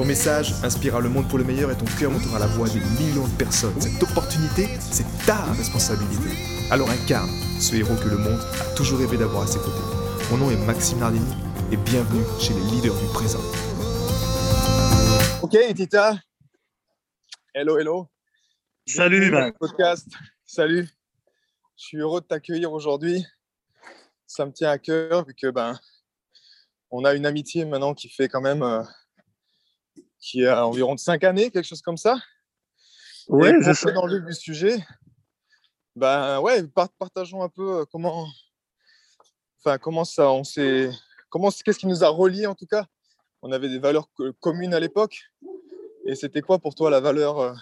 Ton message inspirera le monde pour le meilleur et ton cœur montera la voix des millions de personnes. Cette opportunité, c'est ta responsabilité. Alors incarne ce héros que le monde a toujours rêvé d'avoir à ses côtés. Mon nom est Maxime Nardini et bienvenue chez les leaders du présent. Ok, Tita. Hello, hello. Salut, ben. Podcast. Salut. Je suis heureux de t'accueillir aujourd'hui. Ça me tient à cœur vu que ben, on a une amitié maintenant qui fait quand même euh, qui a environ 5 années, quelque chose comme ça. Oui, c'est ça. Dans le vif du sujet, ben ouais, partageons un peu euh, comment, enfin comment ça, on s'est, comment, qu'est-ce qui nous a reliés en tout cas. On avait des valeurs communes à l'époque. Et c'était quoi pour toi la valeur, euh,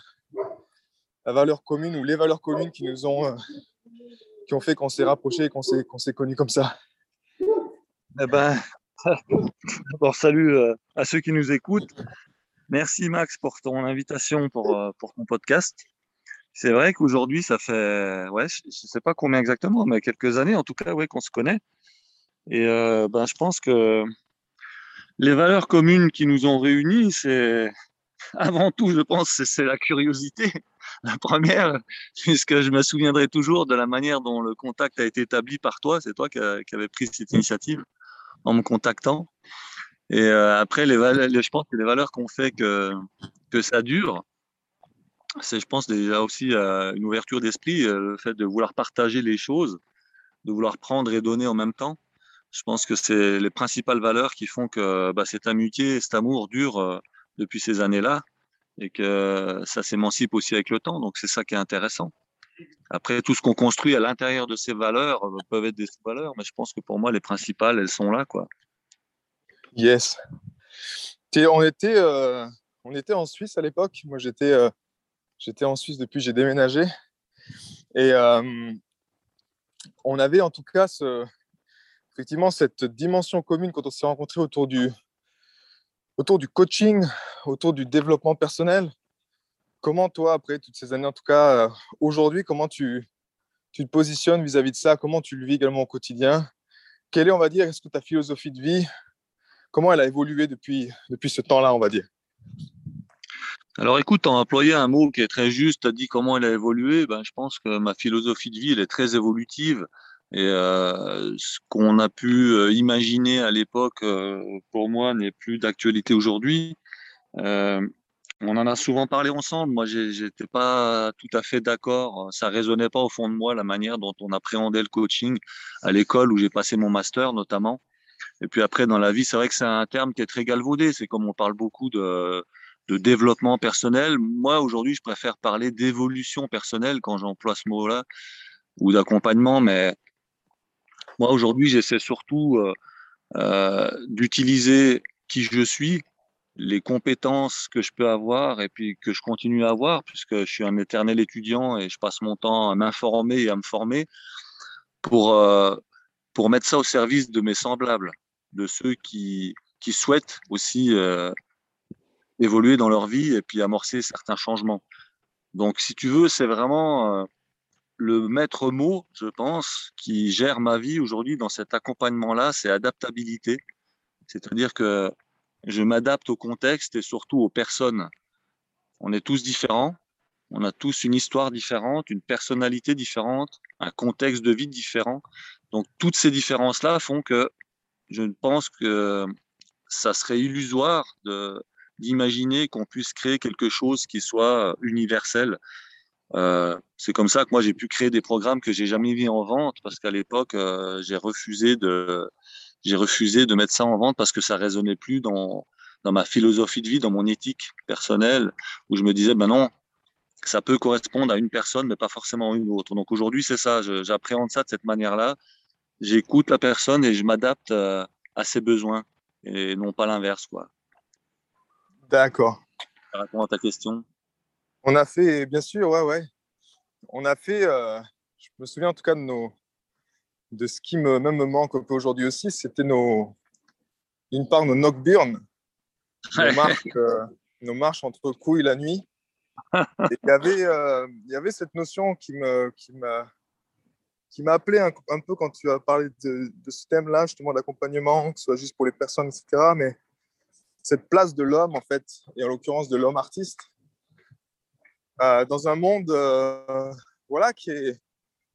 la valeur commune ou les valeurs communes qui nous ont, euh, qui ont fait qu'on s'est rapprochés et qu'on s'est, qu'on s'est connus comme ça? Eh ben, d'abord salut à ceux qui nous écoutent. Merci Max pour ton invitation pour, euh, pour ton podcast. C'est vrai qu'aujourd'hui, ça fait, ouais, je ne sais pas combien exactement, mais quelques années en tout cas, ouais, qu'on se connaît. Et euh, ben, je pense que les valeurs communes qui nous ont réunis, c'est avant tout, je pense, c'est la curiosité. La première, puisque je me souviendrai toujours de la manière dont le contact a été établi par toi. C'est toi qui, qui avais pris cette initiative en me contactant. Et euh, après, les valeurs, je pense que les valeurs qu'on fait que, que ça dure, c'est, je pense, déjà aussi euh, une ouverture d'esprit, euh, le fait de vouloir partager les choses, de vouloir prendre et donner en même temps. Je pense que c'est les principales valeurs qui font que bah, cette amitié, cet amour dure depuis ces années-là et que ça s'émancipe aussi avec le temps. Donc, c'est ça qui est intéressant. Après, tout ce qu'on construit à l'intérieur de ces valeurs peuvent être des sous-valeurs, mais je pense que pour moi, les principales, elles sont là, quoi. Yes. on, était, euh, on était en Suisse à l'époque. Moi, j'étais euh, en Suisse depuis j'ai déménagé. Et euh, on avait en tout cas effectivement cette dimension commune quand on s'est rencontrés autour du, autour du coaching, autour du développement personnel. Comment toi, après toutes ces années, en tout cas aujourd'hui, comment tu, tu te positionnes vis-à-vis -vis de ça? Comment tu le vis également au quotidien? Quelle est, on va dire, est-ce que ta philosophie de vie comment elle a évolué depuis, ce temps-là, on va dire? Alors écoute, tu as employé un mot qui est très juste, tu as dit comment elle a évolué. Ben, je pense que ma philosophie de vie, elle est très évolutive. Et euh, ce qu'on a pu euh, imaginer à l'époque, euh, pour moi, n'est plus d'actualité aujourd'hui. on en a souvent parlé ensemble. Moi, j'étais pas tout à fait d'accord. Ça résonnait pas au fond de moi la manière dont on appréhendait le coaching à l'école où j'ai passé mon master, notamment. Et puis après, dans la vie, c'est vrai que c'est un terme qui est très galvaudé. C'est comme on parle beaucoup de, de développement personnel. Moi, aujourd'hui, je préfère parler d'évolution personnelle quand j'emploie ce mot-là, ou d'accompagnement. Mais moi, aujourd'hui, j'essaie surtout euh, euh, d'utiliser qui je suis, les compétences que je peux avoir et puis que je continue à avoir, puisque je suis un éternel étudiant et je passe mon temps à m'informer et à me former pour, euh, pour mettre ça au service de mes semblables de ceux qui, qui souhaitent aussi euh, évoluer dans leur vie et puis amorcer certains changements. Donc, si tu veux, c'est vraiment euh, le maître mot, je pense, qui gère ma vie aujourd'hui dans cet accompagnement-là, c'est adaptabilité. C'est-à-dire que je m'adapte au contexte et surtout aux personnes. On est tous différents, on a tous une histoire différente, une personnalité différente, un contexte de vie différent. Donc, toutes ces différences-là font que je pense que ça serait illusoire d'imaginer qu'on puisse créer quelque chose qui soit universel. Euh, c'est comme ça que moi j'ai pu créer des programmes que j'ai jamais mis en vente parce qu'à l'époque euh, j'ai refusé de j'ai refusé de mettre ça en vente parce que ça résonnait plus dans dans ma philosophie de vie, dans mon éthique personnelle où je me disais ben non ça peut correspondre à une personne mais pas forcément à une autre. Donc aujourd'hui c'est ça, j'appréhende ça de cette manière-là j'écoute la personne et je m'adapte euh, à ses besoins et non pas l'inverse. quoi. D'accord. Ça répond à ta question. On a fait, bien sûr, ouais, ouais. On a fait, euh, je me souviens en tout cas de nos, de ce qui me, même me manque un peu aujourd'hui aussi, c'était nos, d'une part nos knockburns, nos, marches, euh, nos marches entre couilles la nuit. Il y avait, euh, il y avait cette notion qui me, qui m'a, qui m'a appelé un, peu quand tu as parlé de, ce thème-là, justement d'accompagnement, que ce soit juste pour les personnes, etc. Mais cette place de l'homme, en fait, et en l'occurrence de l'homme artiste, euh, dans un monde euh, voilà, qui, est,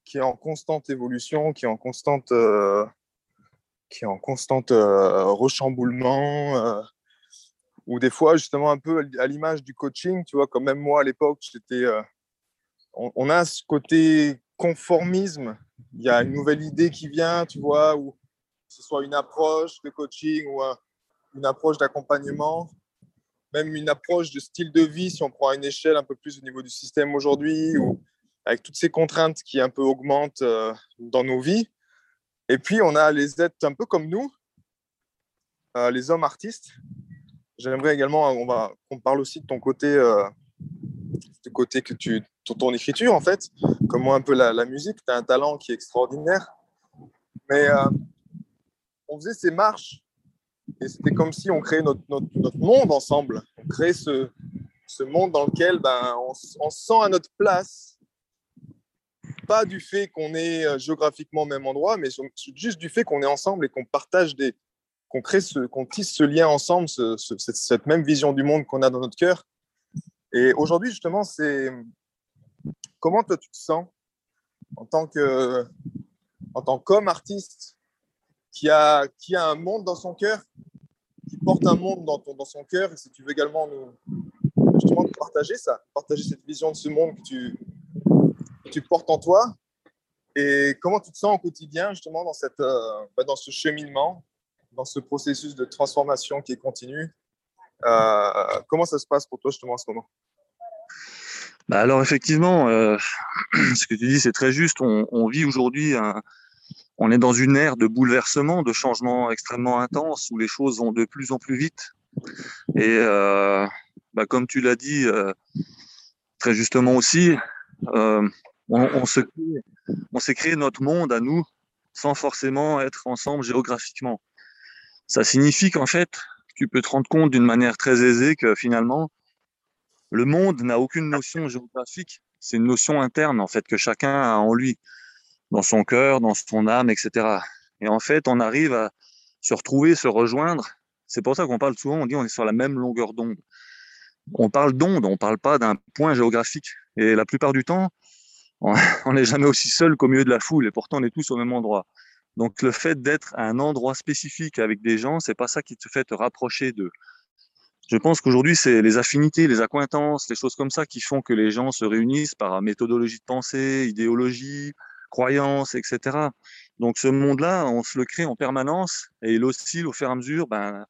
qui est en constante évolution, qui est en constante, euh, qui est en constante rechamboulement, ou des fois, justement, un peu à l'image du coaching, tu vois, comme même moi à l'époque, j'étais. On, a ce côté conformisme. Il y a une nouvelle idée qui vient, tu vois, ou que ce soit une approche de coaching ou un, une approche d'accompagnement même une approche de style de vie, si on prend une échelle un peu plus au niveau du système aujourd'hui, ou avec toutes ces contraintes qui un peu augmentent euh, dans nos vies. Et puis, on a les êtres un peu comme nous, euh, les hommes artistes. J'aimerais également, on qu'on parle aussi de ton côté, euh, du côté que tu, ton, ton, écriture en fait, comme moi un peu la, musique. Tu as un talent qui est extraordinaire. Mais euh, on faisait ces marches et c'était comme si on créait notre, notre, notre, monde ensemble. On crée ce, ce monde dans lequel ben, on, on, se sent à notre place. Pas du fait qu'on est euh, géographiquement au même endroit, mais juste du fait qu'on est ensemble et qu'on partage des. qu'on crée ce, qu'on tisse ce lien ensemble, ce, ce, cette, cette, même vision du monde qu'on a dans notre cœur. Et aujourd'hui, justement, c'est. Comment toi tu te sens en tant que. en tant qu'homme artiste qui a, qui a un monde dans son cœur, qui porte un monde dans, son cœur. Et si tu veux également nous, justement partager ça, partager cette vision de ce monde que tu, tu portes en toi. Et comment tu te sens au quotidien, justement, dans, cette, euh, bah, dans ce cheminement, dans ce processus de transformation qui est continu euh, Comment ça se passe pour toi, justement, en ce moment? Bah alors effectivement, euh, ce que tu dis, c'est très juste. On, vit aujourd'hui on est dans une ère de bouleversement, de changement extrêmement intense où les choses vont de plus en plus vite. Et euh, bah, comme tu l'as dit euh, très justement aussi, on, on, se, on s'est créé notre monde à nous sans forcément être ensemble géographiquement. Ça signifie qu'en fait, tu peux te rendre compte d'une manière très aisée que finalement, le monde n'a aucune notion géographique. C'est une notion interne en fait que chacun a en lui dans son cœur, dans son âme, etc. Et en fait, on arrive à se retrouver, se rejoindre. C'est pour ça qu'on parle souvent, on dit on est sur la même longueur d'onde. On parle d'onde, on ne parle pas d'un point géographique. Et la plupart du temps, on n'est jamais aussi seul qu'au milieu de la foule, et pourtant on est tous au même endroit. Donc le fait d'être à un endroit spécifique avec des gens, c'est pas ça qui te fait te rapprocher d'eux. Je pense qu'aujourd'hui, c'est les affinités, les accointances, les choses comme ça qui font que les gens se réunissent par méthodologie de pensée, idéologie, croyances, etc. Donc ce monde-là, on se le crée en permanence et il oscille au fur et à mesure ben,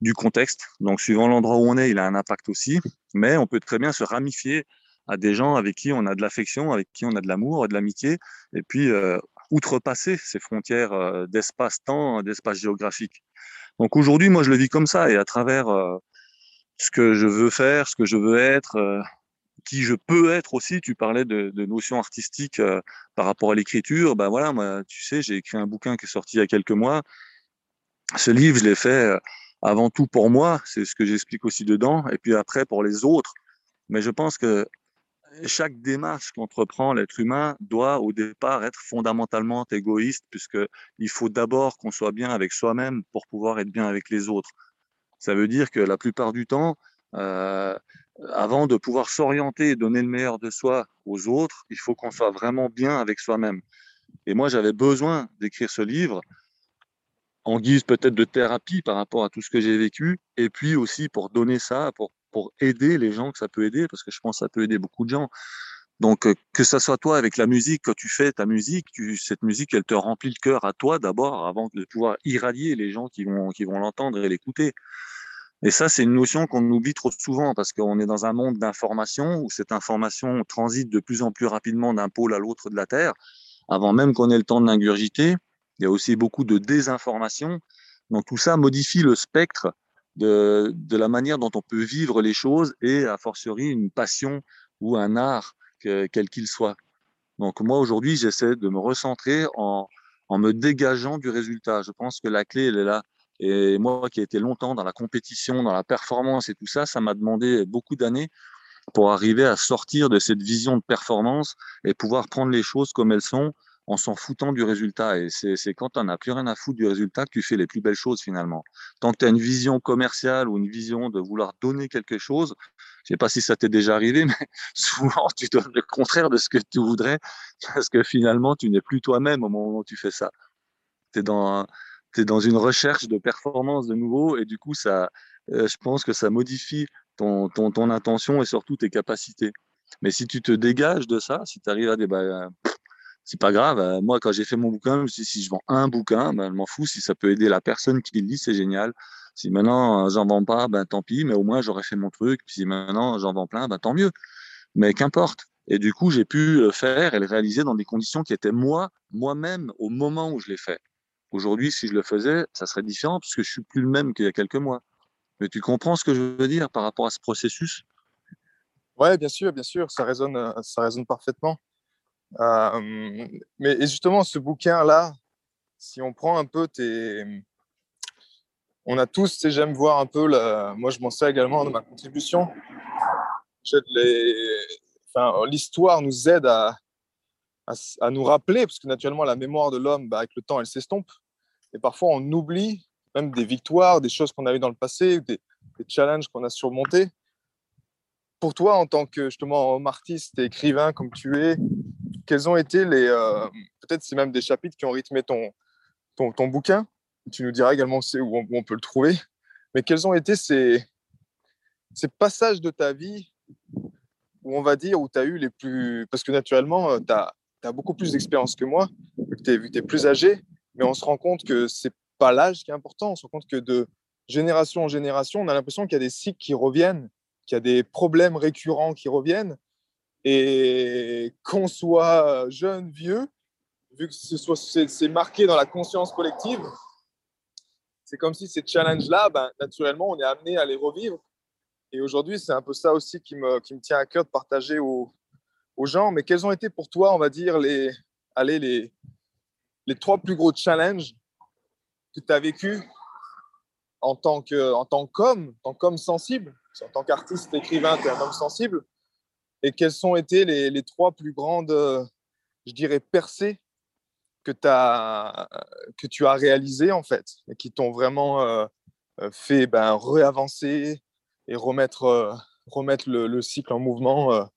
du contexte. Donc suivant l'endroit où on est, il a un impact aussi, mais on peut très bien se ramifier à des gens avec qui on a de l'affection, avec qui on a de l'amour de l'amitié, et puis euh, outrepasser ces frontières euh, d'espace-temps, d'espace géographique. Donc aujourd'hui, moi, je le vis comme ça, et à travers euh, ce que je veux faire, ce que je veux être, euh, qui je peux être aussi. Tu parlais de, de notions artistiques euh, par rapport à l'écriture. Ben voilà, moi, tu sais, j'ai écrit un bouquin qui est sorti il y a quelques mois. Ce livre, je l'ai fait euh, avant tout pour moi, c'est ce que j'explique aussi dedans, et puis après pour les autres. Mais je pense que chaque démarche qu'entreprend l'être humain doit au départ être fondamentalement égoïste, puisque il faut d'abord qu'on soit bien avec soi-même pour pouvoir être bien avec les autres. Ça veut dire que la plupart du temps, euh, avant de pouvoir s'orienter et donner le meilleur de soi aux autres, il faut qu'on soit vraiment bien avec soi-même. Et moi, j'avais besoin d'écrire ce livre en guise peut-être de thérapie par rapport à tout ce que j'ai vécu, et puis aussi pour donner ça, pour, pour aider les gens que ça peut aider, parce que je pense que ça peut aider beaucoup de gens. Donc, euh, que ça soit toi avec la musique, quand tu fais ta musique, tu, cette musique, elle te remplit le cœur à toi d'abord, avant de pouvoir irradier les gens qui vont, qui vont l'entendre et l'écouter. Et ça, c'est une notion qu'on oublie trop souvent parce qu'on est dans un monde d'information où cette information transite de plus en plus rapidement d'un pôle à l'autre de la Terre, avant même qu'on ait le temps de l'ingurgiter. Il y a aussi beaucoup de désinformation. Donc tout ça modifie le spectre de, de la manière dont on peut vivre les choses et a fortiori une passion ou un art, quel qu'il soit. Donc moi, aujourd'hui, j'essaie de me recentrer en, en me dégageant du résultat. Je pense que la clé, elle est là. Et moi qui ai été longtemps dans la compétition, dans la performance et tout ça, ça m'a demandé beaucoup d'années pour arriver à sortir de cette vision de performance et pouvoir prendre les choses comme elles sont en s'en foutant du résultat. Et c'est quand n'en as plus rien à foutre du résultat que tu fais les plus belles choses finalement. Tant que tu as une vision commerciale ou une vision de vouloir donner quelque chose, sais pas si ça t'est déjà arrivé, mais souvent tu donnes le contraire de ce que tu voudrais parce que finalement tu n'es plus toi-même au moment où tu fais ça. Tu es dans, dans une recherche de performance de nouveau et du coup, ça, euh, je pense que ça modifie ton, ton, ton intention et surtout tes capacités. Mais si tu te dégages de ça, si tu arrives à des bah, c'est pas grave. Euh, moi, quand j'ai fait mon bouquin, je si je vends un bouquin, ben, je m'en fous. Si ça peut aider la personne qui le lit, c'est génial. Si maintenant euh, j'en vends pas, ben tant pis, mais au moins j'aurais fait mon truc. Si maintenant j'en vends plein, ben tant mieux. Mais qu'importe. Et du coup, j'ai pu le faire et le réaliser dans des conditions qui étaient moi, moi-même, au moment où je l'ai fait. Aujourd'hui, si je le faisais, ça serait différent puisque je suis plus le même qu'il y a quelques mois. Mais tu comprends ce que je veux dire par rapport à ce processus? Ouais, bien sûr, bien sûr, ça résonne, euh, ça résonne parfaitement. Euh, mais justement, ce bouquin-là, si on prend un peu tes. On a tous, j'aime voir un peu, moi je m'en sers également dans ma contribution. L'histoire nous aide à, nous rappeler, parce que naturellement, la mémoire de l'homme, bah, avec le temps, elle s'estompe. Et parfois, on oublie même des victoires, des choses qu'on a eues dans le passé, des, challenges qu'on a surmontés. Pour toi, en tant que justement artiste et écrivain comme tu es, quels ont été les. Euh, peut-être c'est même des chapitres qui ont rythmé ton, ton, ton bouquin. Tu nous diras également où on, peut le trouver. Mais quels ont été ces, ces passages de ta vie où on va dire, où tu as eu les plus. Parce que naturellement, tu as, as, beaucoup plus d'expérience que moi, vu que tu es, plus âgé, mais on se rend compte que c'est pas l'âge qui est important. On se rend compte que de génération en génération, on a l'impression qu'il y a des cycles qui reviennent, qu'il y a des problèmes récurrents qui reviennent. Et qu'on soit jeune, vieux, vu que c'est marqué dans la conscience collective, c'est comme si ces challenges-là, ben, naturellement, on est amené à les revivre. Et aujourd'hui, c'est un peu ça aussi qui me, qui me tient à cœur de partager aux, aux gens. Mais quels ont été pour toi, on va dire, les, allez, les, les trois plus gros challenges que tu as vécu en tant qu'homme, en tant qu'homme sensible? En tant qu'artiste, écrivain, tu es un homme sensible. Et quelles ont été les, les trois plus grandes, je dirais, percées que, tu as réalisées, en fait, et qui t'ont vraiment euh, euh, fait ben, réavancer et remettre, remettre le, le, cycle en mouvement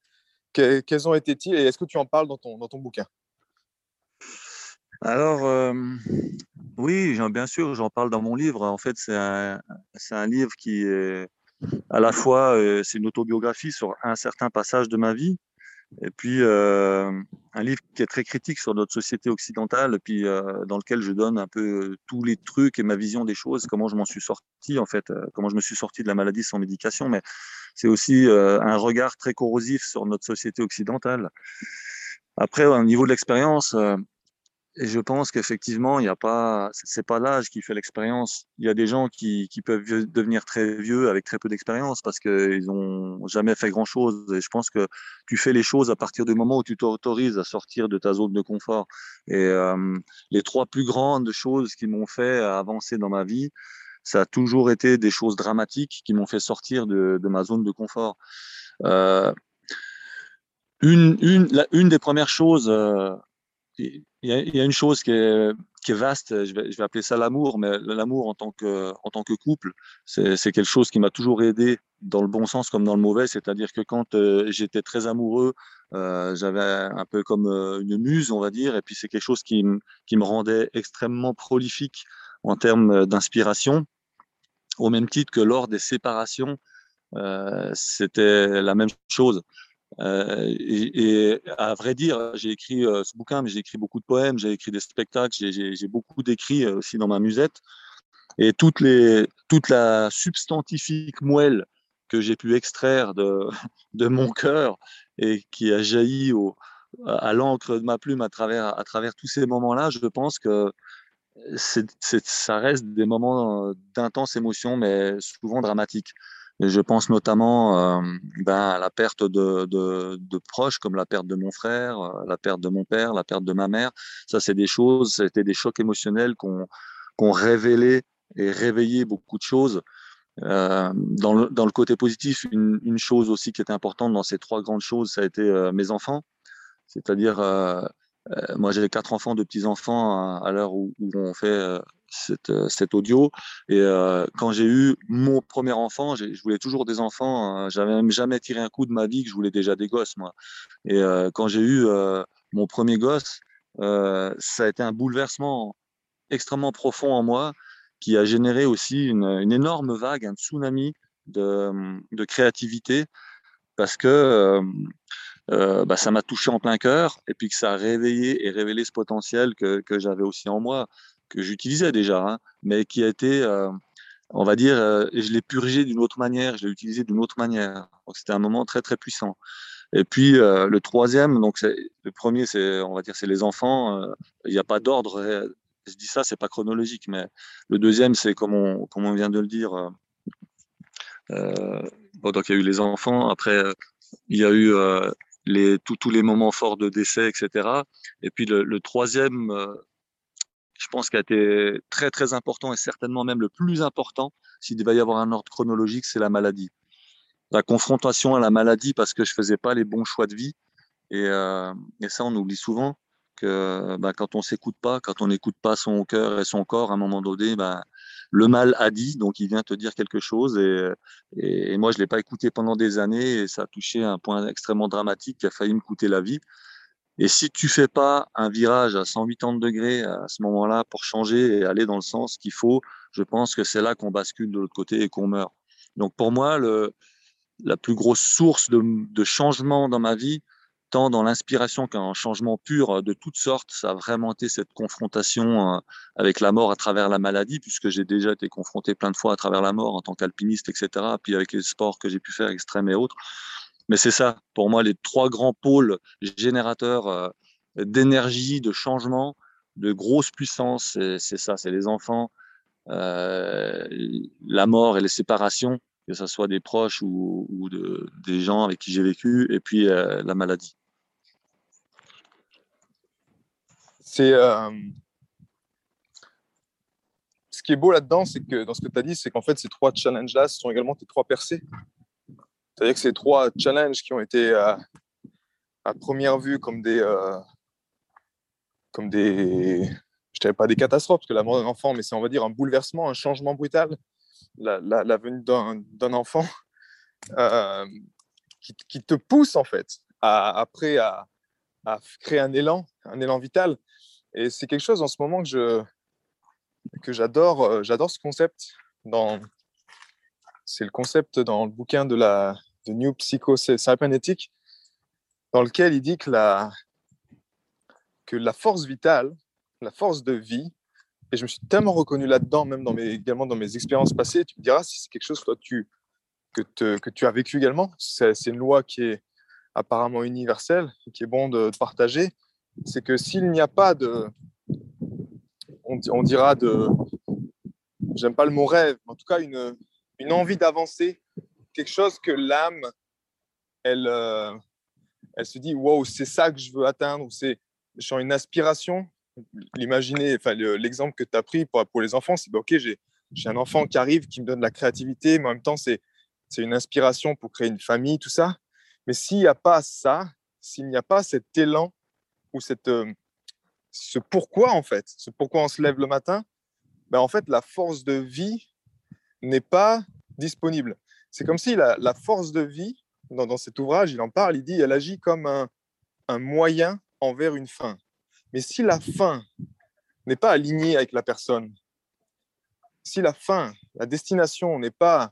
Quelles ont été-ils et est-ce que tu en parles dans ton, dans ton bouquin? Alors, euh, oui, bien sûr, j'en parle dans mon livre. En fait, c'est un, un, livre qui est à la fois, euh, c'est une autobiographie sur un certain passage de ma vie, et puis euh, un livre qui est très critique sur notre société occidentale, et puis euh, dans lequel je donne un peu tous les trucs et ma vision des choses, comment je m'en suis sorti en fait, comment je me suis sorti de la maladie sans médication, mais c'est aussi un regard très corrosif sur notre société occidentale. Après, au niveau de l'expérience, et je pense qu'effectivement, il n'y a pas, c'est pas l'âge qui fait l'expérience. Il y a des gens qui, qui peuvent devenir très vieux avec très peu d'expérience parce qu'ils n'ont jamais fait grand chose. Et je pense que tu fais les choses à partir du moment où tu t'autorises à sortir de ta zone de confort. Et euh, les trois plus grandes choses qui m'ont fait avancer dans ma vie, ça a toujours été des choses dramatiques qui m'ont fait sortir de, de, ma zone de confort. Euh, une, une, une des premières choses, euh, il y, a, une chose qui est, vaste, je vais, appeler ça l'amour, mais l'amour en tant que, couple, c'est quelque chose qui m'a toujours aidé dans le bon sens comme dans le mauvais, c'est-à-dire que quand euh, j'étais très amoureux, euh, j'avais un peu comme euh, une muse, on va dire, et puis c'est quelque chose qui, me rendait extrêmement prolifique en termes d'inspiration, au même titre que lors des séparations, c'était la même chose. Euh, et, à vrai dire, j'ai écrit euh, ce bouquin, mais j'ai écrit beaucoup de poèmes, j'ai écrit des spectacles, j'ai beaucoup d'écrits euh, aussi dans ma musette. Et toute la substantifique moelle que j'ai pu extraire de, mon cœur et qui a jailli à l'encre de ma plume à travers, tous ces moments-là, je pense que ça reste des moments d'intense émotion, mais souvent dramatiques. Je pense notamment ben, à la perte de, proches, comme la perte de mon frère, la perte de mon père, la perte de ma mère. Ça, c'est des choses, c'était des chocs émotionnels qu'on qu'on révélé et réveillé beaucoup de choses. Euh, dans, le, côté positif, une, chose aussi qui était importante dans ces trois grandes choses, ça a été euh, mes enfants. C'est-à-dire, euh, euh moi j'ai quatre enfants, deux petits-enfants à, à l'heure où, on fait euh, cette, cet audio. Et quand j'ai eu mon premier enfant, je voulais toujours des enfants. J'avais même jamais tiré un coup de ma vie que je voulais déjà des gosses, moi. Et quand j'ai eu mon premier gosse, ça a été un bouleversement extrêmement profond en moi qui a généré aussi une, énorme vague, un tsunami de, créativité parce que euh, euh, bah, ça m'a touché en plein cœur et puis que ça a réveillé et révélé ce potentiel que j'avais aussi en moi, que j'utilisais déjà, hein, mais qui a été, euh, on va dire, euh, je l'ai purgé d'une autre manière, je l'ai utilisé d'une autre manière. C'était un moment très très puissant. Et puis euh, le troisième, donc le premier, c'est, on va dire, c'est les enfants. Il n'y a pas d'ordre je dis ça, c'est pas chronologique, mais le deuxième, c'est comme on, on vient de le dire. Donc il y a eu les enfants. Après, il y a eu les, tous les moments forts de décès, etc. Et puis le, le troisième, je pense, a été très très important et certainement même le plus important, s'il devait y avoir un ordre chronologique, c'est la maladie. La confrontation à la maladie parce que je faisais pas les bons choix de vie. Et, et ça, on oublie souvent que bah, quand on s'écoute pas, quand on n'écoute pas son cœur et son corps, à un moment donné, bah, le mal a dit, donc il vient te dire quelque chose. Et, et, et moi, je l'ai pas écouté pendant des années et ça a touché un point extrêmement dramatique qui a failli me coûter la vie. Et si tu fais pas un virage à 180 degrés à ce moment-là pour changer et aller dans le sens qu'il faut, je pense que c'est là qu'on bascule de l'autre côté et qu'on meurt. Donc pour moi, la plus grosse source de, de changement dans ma vie, tant dans l'inspiration qu'un changement pur euh, de toutes sortes. Ça a vraiment été cette confrontation euh, avec la mort à travers la maladie, puisque j'ai déjà été confronté plein de fois à travers la mort en tant qu'alpiniste, etc. Puis avec les sports que j'ai pu faire, extrêmes et autres. Mais c'est ça, pour moi, les trois grands pôles générateurs euh, d'énergie, de changement, de grosse puissance, c'est ça, c'est les enfants, euh, la mort et les séparations, que ce soit des proches ou, ou de, des gens avec qui j'ai vécu, et puis euh, la maladie. C'est ce qui est beau là-dedans, c'est que dans ce que tu as dit, c'est qu'en fait ces trois challenges-là sont également tes trois percées. C'est-à-dire que ces trois challenges qui ont été euh, à première vue comme des euh, comme des je dirais pas des catastrophes parce que la mort d'un enfant, mais c'est on va dire un bouleversement, un changement brutal, la, venue d'un enfant euh, qui, qui, te pousse en fait après à, à créer un élan, un élan vital. Et c'est quelque chose en ce moment que je que j'adore. Euh, j'adore ce concept. Dans c'est le concept dans le bouquin de la de New Psycho Cybernetic, dans lequel il dit que la que la force vitale, la force de vie, et je me suis tellement reconnu là-dedans, même dans mes, également dans mes expériences passées. Tu me diras si c'est quelque chose toi, tu, que, te, que tu as vécu également. C'est une loi qui est apparemment universelle, qui est bon de, partager c'est que s'il n'y a pas de, on, on dira de, j'aime pas le mot rêve, mais en tout cas une, une envie d'avancer, quelque chose que l'âme, elle, euh, elle se dit, wow, c'est ça que je veux atteindre, ou c'est genre une aspiration. L'imaginer, enfin l'exemple que tu as pris pour, pour les enfants, c'est bah, ok, j'ai un enfant qui arrive, qui me donne de la créativité, mais en même temps, c'est une inspiration pour créer une famille, tout ça. Mais s'il n'y a pas ça, s'il n'y a pas cet élan ou cette, euh, ce pourquoi, en fait, ce pourquoi on se lève le matin, ben, en fait, la force de vie n'est pas disponible. C'est comme si la, force de vie, dans, dans, cet ouvrage, il en parle, il dit, elle agit comme un, un moyen envers une fin. Mais si la fin n'est pas alignée avec la personne, si la fin, la destination n'est pas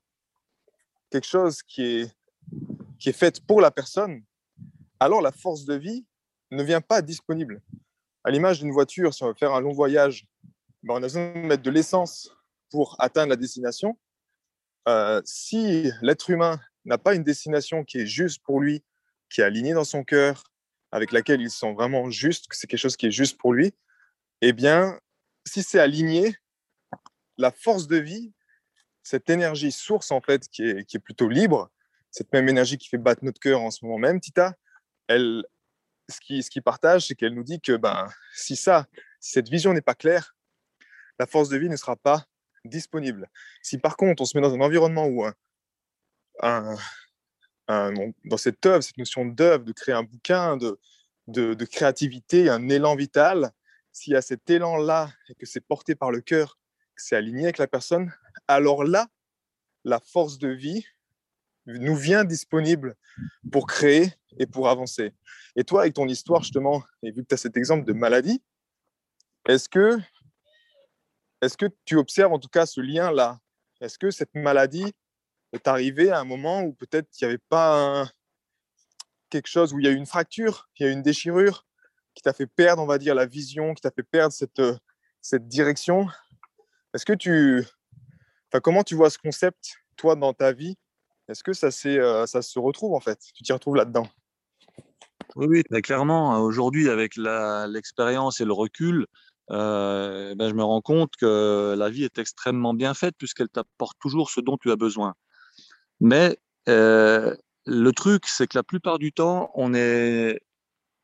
quelque chose qui est, qui est faite pour la personne, alors la force de vie ne vient pas disponible. À l'image d'une voiture, si on veut faire un long voyage, ben, on a besoin de mettre de l'essence pour atteindre la destination. Si l'être humain n'a pas une destination qui est juste pour lui, qui est alignée dans son cœur, avec laquelle il sent vraiment juste, que c'est quelque chose qui est juste pour lui, eh bien, si c'est aligné, la force de vie cette énergie source, en fait, qui est, plutôt libre, cette même énergie qui fait battre notre cœur en ce moment même, Tita, ce qui, ce partage, c'est qu'elle nous dit que ben, si ça, si cette vision n'est pas claire, la force de vie ne sera pas disponible. Si par contre, on se met dans un environnement où dans cette œuvre, cette notion d'œuvre, de créer un bouquin, de, de, de créativité, un élan vital, s'il y a cet élan-là et que c'est porté par le cœur, que c'est aligné avec la personne, alors là, la force de vie nous vient disponible pour créer et pour avancer. Et toi, avec ton histoire, justement, et vu que tu as cet exemple de maladie, est-ce que, est que tu observes en tout cas ce lien-là? Est-ce que cette maladie est arrivée à un moment où peut-être il n'y avait pas quelque chose, où il y a eu une fracture, il y a eu une déchirure qui t'a fait perdre, on va dire, la vision, qui t'a fait perdre cette, cette direction? Est-ce que tu... Comment tu vois ce concept, toi, dans ta vie? Est-ce que ça, euh, ça se retrouve en fait? Tu t'y retrouves là-dedans? Oui, clairement. Aujourd'hui, avec l'expérience et le recul, ben, je me rends compte que la vie est extrêmement bien faite puisqu'elle t'apporte toujours ce dont tu as besoin. Mais le truc, c'est que la plupart du temps, on n'est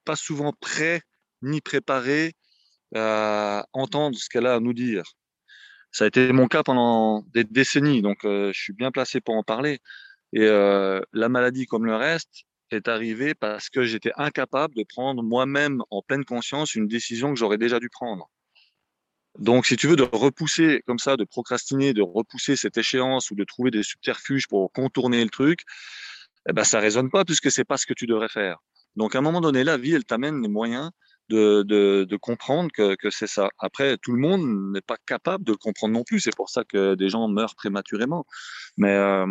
pas souvent prêt ni préparé à entendre ce qu'elle a à nous dire. Ça a été mon cas pendant des décennies, donc je suis bien placé pour en parler. Et la maladie, comme le reste, est arrivée parce que j'étais incapable de prendre moi-même en pleine conscience une décision que j'aurais déjà dû prendre. Donc, si tu veux, de repousser comme ça, de procrastiner, de repousser cette échéance ou de trouver des subterfuges pour contourner le truc, eh ben, ça résonne pas puisque c'est pas ce que tu devrais faire. Donc, à un moment donné, la vie, elle t'amène les moyens de, de, de comprendre que, que c'est ça. Après, tout le monde n'est pas capable de le comprendre non plus. C'est pour ça que des gens meurent prématurément. Mais euh,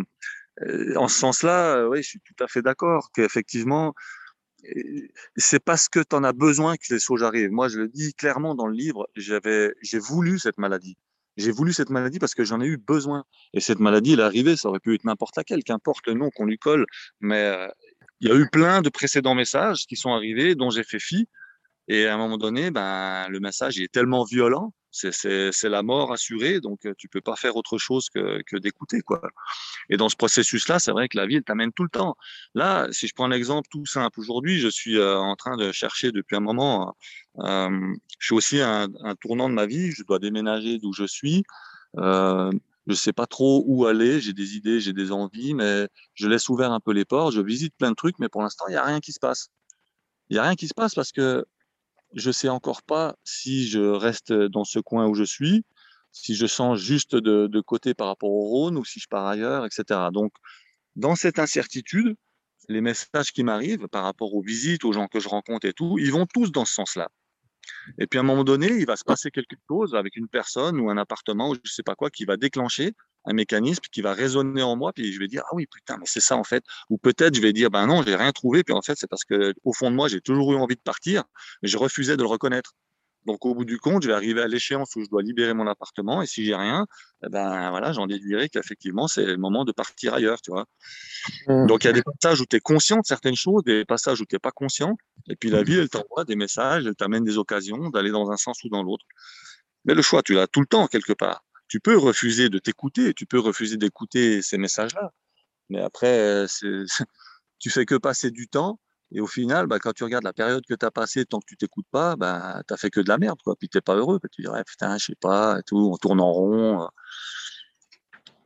euh, en ce sens-là, oui, je suis tout à fait d'accord qu'effectivement, c'est parce que tu en as besoin que les choses arrivent. Moi, je le dis clairement dans le livre, j'avais, j'ai voulu cette maladie. J'ai voulu cette maladie parce que j'en ai eu besoin. Et cette maladie, elle est arrivée, ça aurait pu être n'importe laquelle, qu'importe le nom qu'on lui colle. Mais il y a eu plein de précédents messages qui sont arrivés, dont j'ai fait fi. Et à un moment donné, ben, le message est tellement violent c'est la mort assurée, donc tu peux pas faire autre chose que, d'écouter. quoi. Et dans ce processus-là, c'est vrai que la vie, elle t'amène tout le temps. Là, si je prends l'exemple tout simple, aujourd'hui, je suis en train de chercher depuis un moment, euh, je suis aussi un, tournant de ma vie, je dois déménager d'où je suis. Euh, je sais pas trop où aller, j'ai des idées, j'ai des envies, mais je laisse ouvert un peu les portes, je visite plein de trucs, mais pour l'instant, il n'y a rien qui se passe. Il n'y a rien qui se passe parce que je sais encore pas si je reste dans ce coin où je suis, si je sens juste de, de côté par rapport au Rhône ou si je pars ailleurs, etc. Donc, dans cette incertitude, les messages qui m'arrivent par rapport aux visites, aux gens que je rencontre et tout, ils vont tous dans ce sens-là. Et puis à un moment donné, il va se passer quelque chose avec une personne ou un appartement ou je sais pas quoi qui va déclencher un mécanisme qui va résonner en moi, puis je vais dire ah oui putain mais c'est ça en fait, ou peut-être je vais dire ben non j'ai rien trouvé, puis en fait c'est parce que au fond de moi j'ai toujours eu envie de partir, mais je refusais de le reconnaître. Donc au bout du compte, je vais arriver à l'échéance où je dois libérer mon appartement, et si j'ai rien, eh ben voilà j'en déduirai qu'effectivement c'est le moment de partir ailleurs, tu vois. Mmh. Donc il y a des passages où tu es conscient de certaines choses, des passages où tu n'es pas conscient, et puis la vie elle t'envoie des messages, elle t'amène des occasions d'aller dans un sens ou dans l'autre. Mais le choix, tu l'as tout le temps quelque part tu peux refuser de t'écouter, tu peux refuser d'écouter ces messages-là. Mais après, tu fais que passer du temps. Et au final, bah, quand tu regardes la période que tu as passée tant que tu t'écoutes pas, bah, tu fait que de la merde. Quoi. Puis tu pas heureux. tu dirais, putain, je sais pas, et tout, on tourne en rond.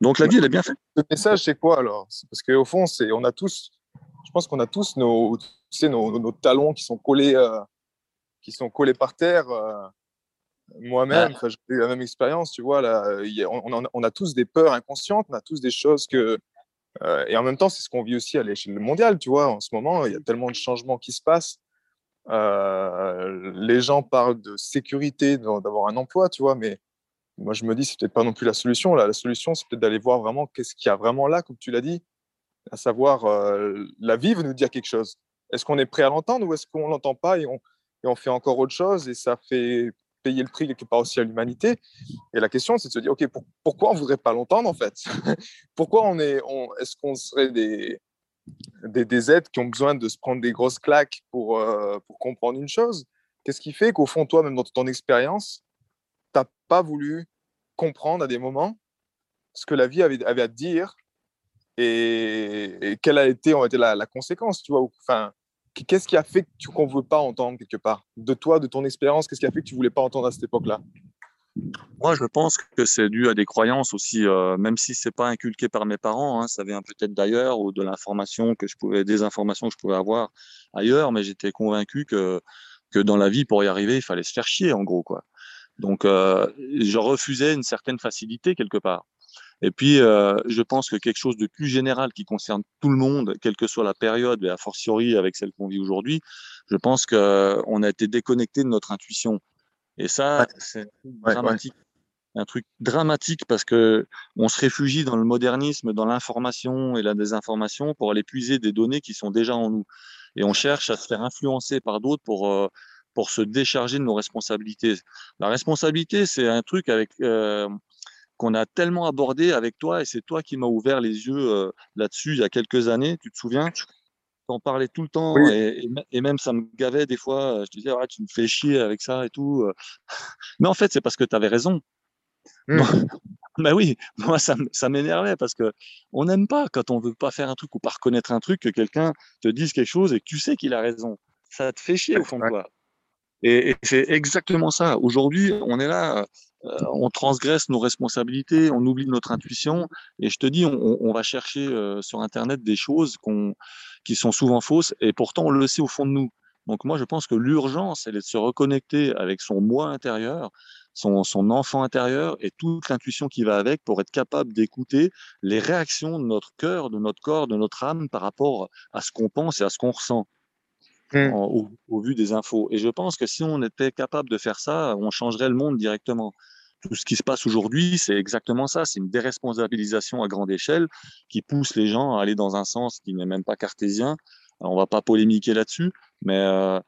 Donc la vie, elle est bien faite. Le message, c'est quoi alors? Parce qu'au fond, on a tous, je pense qu'on a tous nos, tu sais, nos, nos, talons qui sont collés, euh, qui sont collés par terre. Euh, moi-même, j'ai eu la même expérience, tu vois. Là, on, a tous des peurs inconscientes, on a tous des choses que. Euh, et en même temps, c'est ce qu'on vit aussi à l'échelle mondiale, tu vois. En ce moment, il y a tellement de changements qui se passent. Euh, les gens parlent de sécurité, d'avoir un emploi, tu vois, mais moi, je me dis, c'est peut-être pas non plus la solution. Là. La solution, c'est peut-être d'aller voir vraiment qu'est-ce qu'il y a vraiment là, comme tu l'as dit, à savoir, euh, la vie veut nous dire quelque chose. Est-ce qu'on est prêt à l'entendre ou est-ce qu'on l'entend pas et on, et on fait encore autre chose et ça fait payer le prix quelque part aussi à l'humanité. Et la question, c'est de se dire, OK, pourquoi on ne voudrait pas l'entendre en fait? Pourquoi on est, est-ce qu'on serait des, des, des, êtres qui ont besoin de se prendre des grosses claques pour, euh, pour comprendre une chose? Qu'est-ce qui fait qu'au fond, toi, même dans ton expérience, tu n'as pas voulu comprendre à des moments ce que la vie avait, avait à dire et, quelle a été, on la, la, conséquence, tu vois. Enfin, qu'est-ce qui a fait qu'on ne veut pas entendre quelque part? De toi, de ton expérience, qu'est-ce qui a fait que tu ne voulais pas entendre à cette époque-là? Moi, je pense que c'est dû à des croyances aussi, euh, même si c'est pas inculqué par mes parents, hein, ça vient peut-être d'ailleurs ou de l'information que je pouvais, des informations que je pouvais avoir ailleurs, mais j'étais convaincu que que dans la vie, pour y arriver, il fallait se faire chier, en gros, quoi. Donc, euh, je refusais une certaine facilité quelque part. Et puis, euh, je pense que quelque chose de plus général qui concerne tout le monde, quelle que soit la période, et a fortiori avec celle qu'on vit aujourd'hui, je pense qu'on a été déconnecté de notre intuition. Et ça, c'est dramatique. Un truc dramatique parce que on se réfugie dans le modernisme, dans l'information et la désinformation pour aller puiser des données qui sont déjà en nous. Et on cherche à se faire influencer par d'autres pour, euh, pour se décharger de nos responsabilités. La responsabilité, c'est un truc avec euh, qu'on a tellement abordé avec toi et c'est toi qui m'as ouvert les yeux euh, là-dessus il y a quelques années. Tu te souviens? T'en parlais tout le temps et, et, même ça me gavait des fois. Je te disais, tu me fais chier avec ça et tout. Mais en fait, c'est parce que tu avais raison. Mmh. Ben oui, moi ça, ça m'énervait parce que on n'aime pas quand on veut pas faire un truc ou pas reconnaître un truc que quelqu'un te dise quelque chose et que tu sais qu'il a raison. Ça te fait chier au fond de toi. Et, c'est exactement ça. Aujourd'hui, on est là, euh, on transgresse nos responsabilités, on oublie notre intuition. Et je te dis, on, va chercher euh, sur Internet des choses qui sont souvent fausses, et pourtant on le sait au fond de nous. Donc moi, je pense que l'urgence, elle est de se reconnecter avec son moi intérieur, son, son enfant intérieur et toute l'intuition qui va avec pour être capable d'écouter les réactions de notre cœur, de notre corps, de notre âme par rapport à ce qu'on pense et à ce qu'on ressent. Mmh. au, vu des infos. Et je pense que si on était capable de faire ça, on changerait le monde directement. Tout ce qui se passe aujourd'hui, c'est exactement ça. C'est une déresponsabilisation à grande échelle qui pousse les gens à aller dans un sens qui n'est même pas cartésien. Alors, on va pas polémiquer là-dessus, mais euh,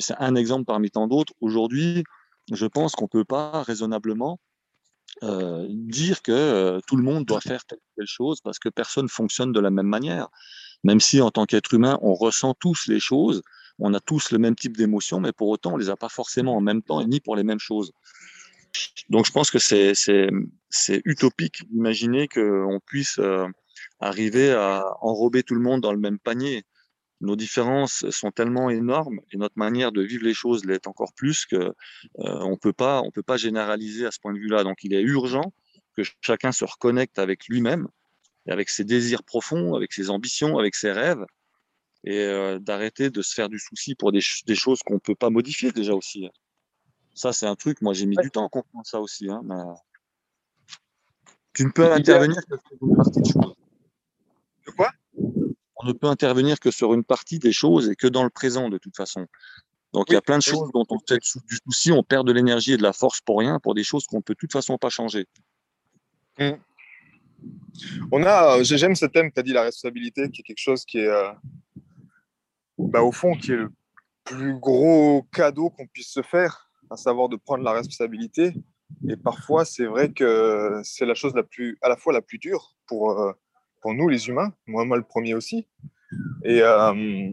c'est un exemple parmi tant d'autres. Aujourd'hui, je pense qu'on peut pas raisonnablement euh, dire que euh, tout le monde doit faire telle telle chose parce que personne fonctionne de la même manière. Même si en tant qu'être humain, on ressent tous les choses, on a tous le même type d'émotions, mais pour autant, on les a pas forcément en même temps et ni pour les mêmes choses. Donc, je pense que c'est utopique d'imaginer qu'on puisse euh, arriver à enrober tout le monde dans le même panier. Nos différences sont tellement énormes et notre manière de vivre les choses l'est encore plus que euh, on peut pas on peut pas généraliser à ce point de vue-là. Donc, il est urgent que chacun se reconnecte avec lui-même, avec ses désirs profonds, avec ses ambitions, avec ses rêves, et euh, d'arrêter de se faire du souci pour des, des choses qu'on peut pas modifier déjà aussi. Ça, c'est un truc, moi j'ai mis du temps à comprendre ça aussi. Hein, mais... Tu ne peux intervenir que sur une partie des choses. De quoi? On ne peut intervenir que sur une partie des choses et que dans le présent de toute façon. Donc il y a plein de choses dont on fait du souci, on perd de l'énergie et de la force pour rien, pour des choses qu'on ne peut de toute façon pas changer. Mmh. On a, j'aime ce thème, tu as dit la responsabilité, qui est quelque chose qui est, euh, bah, au fond, qui est le plus gros cadeau qu'on puisse se faire, à savoir de prendre la responsabilité. Et parfois, c'est vrai que c'est la chose la plus, à la fois la plus dure pour, euh, pour nous, les humains, moi, moi le premier aussi. Et euh,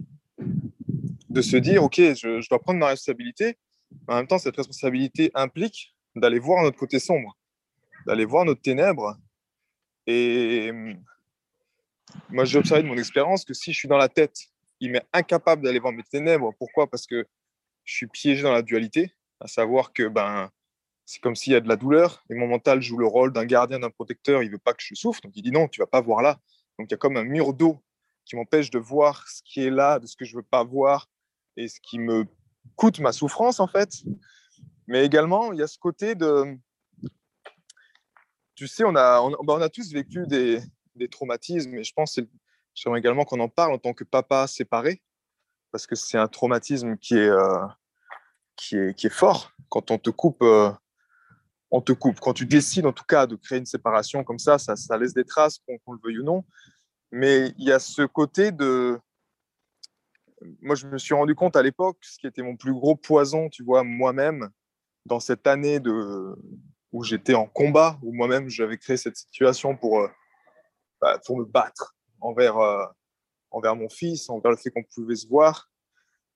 de se dire, OK, je, dois prendre ma responsabilité. En même temps, cette responsabilité implique d'aller voir notre côté sombre, d'aller voir notre ténèbres. Et moi, j'ai observé de mon expérience que si je suis dans la tête il m'est incapable d'aller voir mes ténèbres. Pourquoi? Parce que je suis piégé dans la dualité, à savoir que ben, c'est comme s'il y a de la douleur et mon mental joue le rôle d'un gardien, d'un protecteur. Il veut pas que je souffre, donc il dit non, tu vas pas voir là. Donc il y a comme un mur d'eau qui m'empêche de voir ce qui est là, de ce que je veux pas voir et ce qui me coûte ma souffrance en fait. Mais également, il y a ce côté de, tu sais, on a, on, ben, a tous vécu des, des traumatismes et je pense que c'est J'aimerais également qu'on en parle en tant que papa séparé, parce que c'est un traumatisme qui est, euh, qui, est, fort. Quand on te coupe, euh, on te coupe. Quand tu décides en tout cas de créer une séparation comme ça, ça, ça laisse des traces, qu'on le veuille ou non. Mais il y a ce côté de... Moi, je me suis rendu compte à l'époque, ce qui était mon plus gros poison, tu vois, moi-même, dans cette année de... où j'étais en combat, où moi-même j'avais créé cette situation pour, euh, bah, pour me battre envers, euh, envers mon fils, envers le fait qu'on pouvait se voir.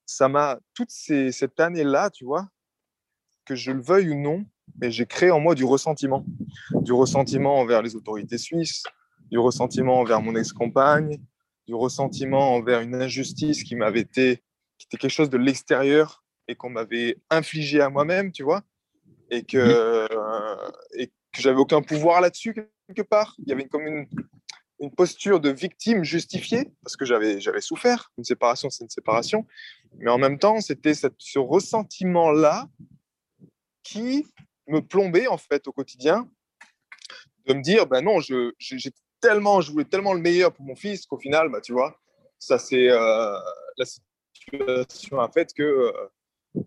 Ça m'a, toute ces, cette année-là, tu vois, que je le veuille ou non, mais j'ai créé en moi du ressentiment. Du ressentiment envers les autorités suisses, du ressentiment envers mon ex-compagne, du ressentiment envers une injustice qui m'avait été, qui était quelque chose de l'extérieur et qu'on m'avait infligé à moi-même, tu vois, et que, euh, et que j'avais aucun pouvoir là-dessus quelque part. Il y avait comme une, une posture de victime justifiée, parce que j'avais, j'avais souffert. Une séparation, c'est une séparation. Mais en même temps, c'était ce ressentiment-là qui me plombait, en fait, au quotidien, de me dire, ben non, je, j'ai tellement, je voulais tellement le meilleur pour mon fils qu'au final, bah, tu vois, ça c'est euh, la situation a fait que, euh,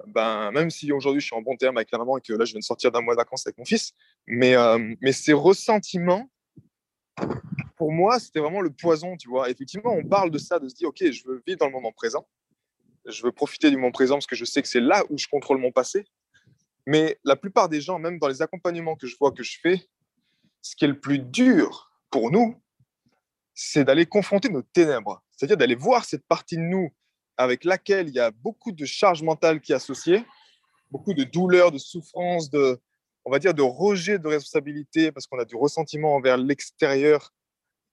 ben, même si aujourd'hui je suis en bon terme avec la maman et que là je viens de sortir d'un mois de vacances avec mon fils, mais, euh, mais ces ressentiments, pour moi, c'était vraiment le poison, tu vois. Effectivement, on parle de ça, de se dire, ok, je veux vivre dans le moment présent, je veux profiter du moment présent parce que je sais que c'est là où je contrôle mon passé. Mais la plupart des gens, même dans les accompagnements que je vois que je fais, ce qui est le plus dur pour nous, c'est d'aller confronter nos ténèbres, c'est-à-dire d'aller voir cette partie de nous avec laquelle il y a beaucoup de charge mentale qui est associée, beaucoup de douleur, de souffrance, de, on va dire, de rejet de responsabilité parce qu'on a du ressentiment envers l'extérieur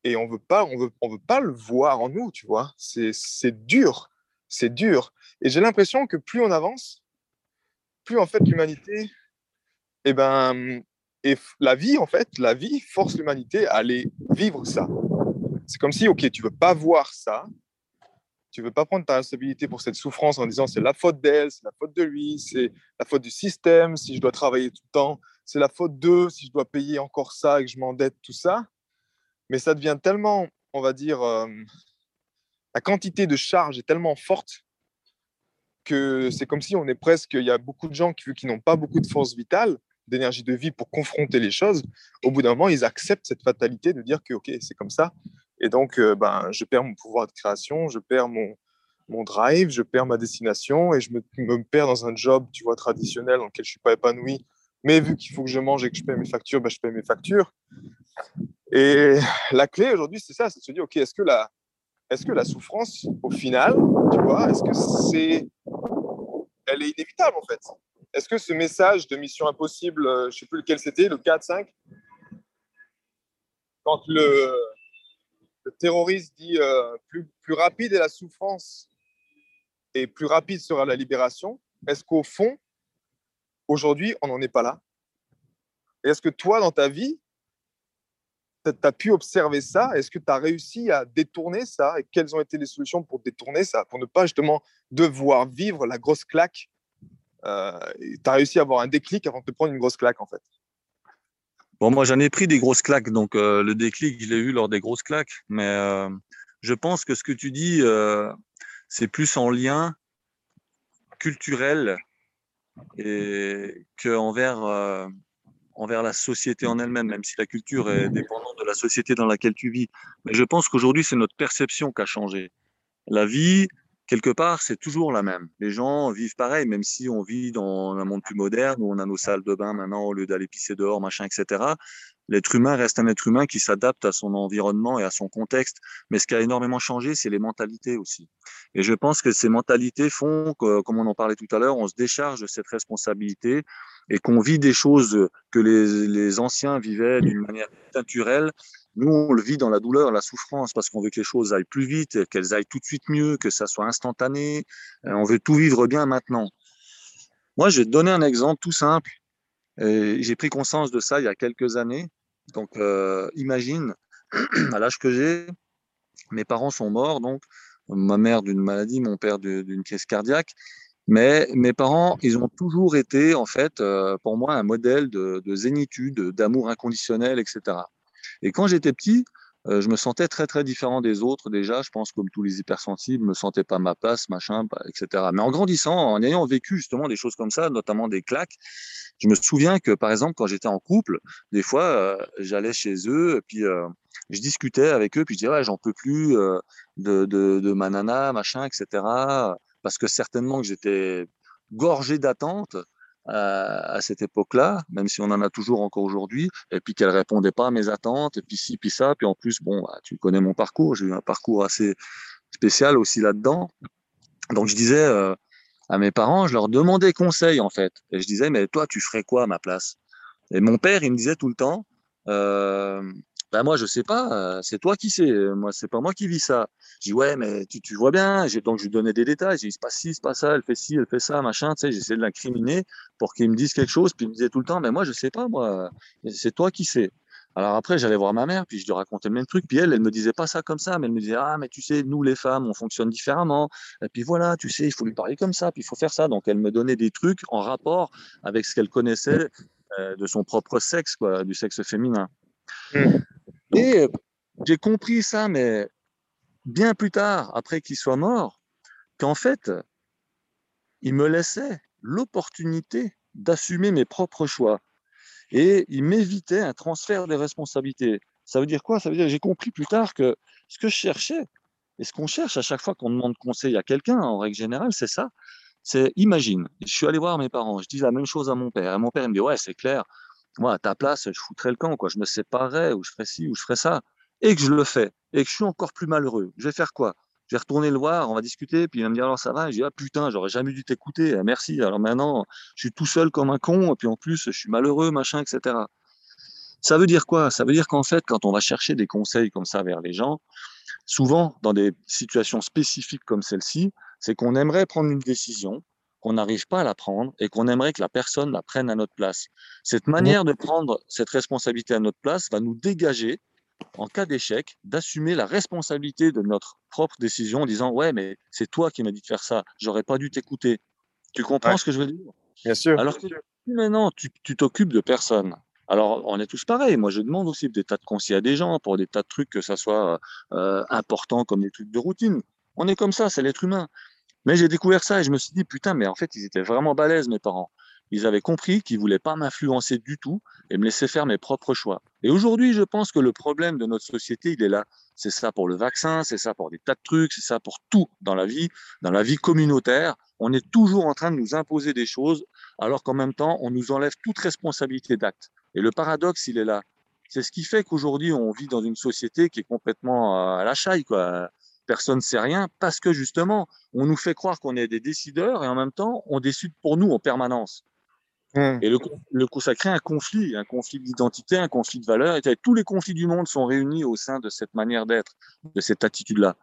et on veut pas, on veut, on veut pas le voir en nous, tu vois. C'est, c'est dur, c'est dur. Et j'ai l'impression que plus on avance, plus en fait l'humanité, eh ben, et la vie, en fait, la vie force l'humanité à aller vivre ça. C'est comme si, ok, tu veux pas voir ça, tu veux pas prendre ta responsabilité pour cette souffrance en disant c'est la faute d'elle, c'est la faute de lui, c'est la faute du système, si je dois travailler tout le temps, c'est la faute d'eux, si je dois payer encore ça et que je m'endette, tout ça. Mais ça devient tellement, on va dire, la quantité de charge est tellement forte que c'est comme si on est presque, il y a beaucoup de gens qui, n'ont pas beaucoup de force vitale, d'énergie de vie pour confronter les choses, au bout d'un moment, ils acceptent cette fatalité de dire que, OK, c'est comme ça. Et donc, ben, je perds mon pouvoir de création, je perds mon, mon drive, je perds ma destination et je me, me, perds dans un job, tu vois, traditionnel dans lequel je suis pas épanoui. Mais vu qu'il faut que je mange et que je paie mes factures, ben, je paie mes factures. Et la clé aujourd'hui, c'est ça, c'est de se dire, OK, est-ce que la, est-ce que la souffrance, au final, tu vois, est-ce que c'est, elle est inévitable en fait? Est-ce que ce message de Mission Impossible, euh, je ne sais plus lequel c'était, le 4, 5, quand le, terroriste dit euh, plus, plus rapide est la souffrance et plus rapide sera la libération, est-ce qu'au fond, aujourd'hui, on n'en est pas là. Est-ce que toi, dans ta vie, tu as pu observer ça? Est-ce que tu as réussi à détourner ça? Et quelles ont été les solutions pour détourner ça? Pour ne pas justement devoir vivre la grosse claque euh, tu as réussi à avoir un déclic avant de te prendre une grosse claque, en fait? Bon, moi, j'en ai pris des grosses claques, donc euh, le déclic, je l'ai eu lors des grosses claques. Mais euh, je pense que ce que tu dis, c'est plus en lien culturel et que envers, envers la société en elle-même, même si la culture est dépendante de la société dans laquelle tu vis. Mais je pense qu'aujourd'hui, c'est notre perception qui a changé. La vie, quelque part, c'est toujours la même. Les gens vivent pareil, même si on vit dans un monde plus moderne où on a nos salles de bain maintenant au lieu d'aller pisser dehors, machin, etc. L'être humain reste un être humain qui s'adapte à son environnement et à son contexte. Mais ce qui a énormément changé, c'est les mentalités aussi. Et je pense que ces mentalités font que, comme on en parlait tout à l'heure, on se décharge de cette responsabilité et qu'on vit des choses que les, anciens vivaient d'une manière naturelle nous, on le vit dans la douleur, la souffrance, parce qu'on veut que les choses aillent plus vite, qu'elles aillent tout de suite mieux, que ça soit instantané. Euh, on veut tout vivre bien maintenant. Moi, je vais te donner un exemple tout simple. J'ai pris conscience de ça il y a quelques années. Donc, euh, imagine, à l'âge que j'ai, mes parents sont morts, donc ma mère d'une maladie, mon père d'une crise cardiaque. Mais mes parents, ils ont toujours été, en fait, euh, pour moi, un modèle de, de zénitude, d'amour inconditionnel, etc. Et quand j'étais petit, je me sentais très très différent des autres déjà. Je pense comme tous les hypersensibles, je me sentais pas ma place, machin, etc. Mais en grandissant, en ayant vécu justement des choses comme ça, notamment des claques, je me souviens que par exemple quand j'étais en couple, des fois euh, j'allais chez eux puis euh, je discutais avec eux puis je disais ouais j'en peux plus de, de, de ma nana, machin, etc. Parce que certainement que j'étais gorgé d'attentes à, cette époque-là, même si on en a toujours encore aujourd'hui, et puis qu'elle répondait pas à mes attentes, et puis ci, puis ça, puis en plus, bon, bah, tu connais mon parcours, j'ai eu un parcours assez spécial aussi là-dedans. Donc je disais, euh, à mes parents, je leur demandais conseil en fait. Et je disais, mais toi, tu ferais quoi à ma place? Et mon père, il me disait tout le temps, euh, ben moi, je sais pas, euh, c'est toi qui sais, moi, c'est pas moi qui vis ça. Je dis, ouais, mais tu, tu vois bien, donc je lui donnais des détails, je dis, c'est pas ci, c'est pas ça, elle fait ci, elle fait ça, machin, tu sais, j'essayais de l'incriminer pour qu'il me dise quelque chose, puis il me disait tout le temps, mais moi, je sais pas, moi, c'est toi qui sais. Alors après, j'allais voir ma mère, puis je lui racontais le même truc. Puis elle, elle me disait pas ça comme ça, mais elle me disait ah mais tu sais, nous les femmes, on fonctionne différemment. Et puis voilà, tu sais, il faut lui parler comme ça, puis il faut faire ça. Donc elle me donnait des trucs en rapport avec ce qu'elle connaissait euh, de son propre sexe, quoi, du sexe féminin. Mmh. Et j'ai compris ça, mais bien plus tard, après qu'il soit mort, qu'en fait, il me laissait l'opportunité d'assumer mes propres choix et il m'évitait un transfert des responsabilités. Ça veut dire quoi? Ça veut dire que j'ai compris plus tard que ce que je cherchais, et ce qu'on cherche à chaque fois qu'on demande conseil à quelqu'un, en règle générale, c'est ça. C'est imagine, je suis allé voir mes parents, je dis la même chose à mon père. Et mon père il me dit ouais c'est clair, moi à ta place je foutrais le camp quoi, je me séparerais ou je ferais ci ou je ferais ça, et que je le fais et que je suis encore plus malheureux. Je vais faire quoi? Je vais retourner le voir, on va discuter, puis il va me dire alors ça va? je dis ah putain, j'aurais jamais dû t'écouter, ah, merci. Alors maintenant, je suis tout seul comme un con, et puis en plus, je suis malheureux, machin, etc. Ça veut dire quoi? Ça veut dire qu'en fait, quand on va chercher des conseils comme ça vers les gens, souvent dans des situations spécifiques comme celle-ci, c'est qu'on aimerait prendre une décision, qu'on n'arrive pas à la prendre et qu'on aimerait que la personne la prenne à notre place. Cette mmh manière de prendre cette responsabilité à notre place va nous dégager en cas d'échec, d'assumer la responsabilité de notre propre décision en disant Ouais, mais c'est toi qui m'as dit de faire ça, j'aurais pas dû t'écouter. Tu comprends ce que je veux dire? Bien sûr. Alors que maintenant, tu t'occupes de personne. Alors, on est tous pareils. Moi, je demande aussi des tas de conseils à des gens pour des tas de trucs, que ça soit euh, important comme des trucs de routine. On est comme ça, c'est l'être humain. Mais j'ai découvert ça et je me suis dit, putain, mais en fait, ils étaient vraiment balèzes, mes parents. Ils avaient compris qu'ils voulaient pas m'influencer du tout et me laisser faire mes propres choix. Et aujourd'hui, je pense que le problème de notre société, il est là. C'est ça pour le vaccin, c'est ça pour des tas de trucs, c'est ça pour tout dans la vie, dans la vie communautaire. On est toujours en train de nous imposer des choses, alors qu'en même temps, on nous enlève toute responsabilité d'acte. Et le paradoxe, il est là. C'est ce qui fait qu'aujourd'hui, on vit dans une société qui est complètement à la chaille, quoi. Personne ne sait rien parce que justement, on nous fait croire qu'on est des décideurs et en même temps, on décide pour nous en permanence. Mmh. Et le, le, ça crée un conflit, un conflit d'identité, un conflit de valeurs. Et tous les conflits du monde sont réunis au sein de cette manière d'être, de cette attitude-là.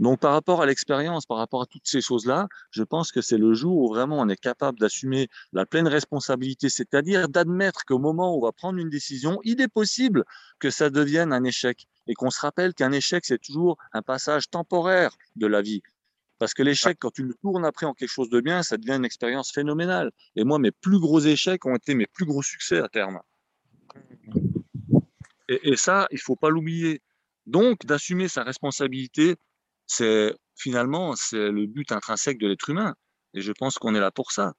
Donc, par rapport à l'expérience, par rapport à toutes ces choses-là, je pense que c'est le jour où vraiment on est capable d'assumer la pleine responsabilité, c'est-à-dire d'admettre qu'au moment où on va prendre une décision, il est possible que ça devienne un échec et qu'on se rappelle qu'un échec, c'est toujours un passage temporaire de la vie. Parce que l'échec, quand tu le tournes après en quelque chose de bien, ça devient une expérience phénoménale. Et moi, mes plus gros échecs ont été mes plus gros succès à terme. Et, ça, il faut pas l'oublier. Donc, d'assumer sa responsabilité, c'est finalement c'est le but intrinsèque de l'être humain. Et je pense qu'on est là pour ça.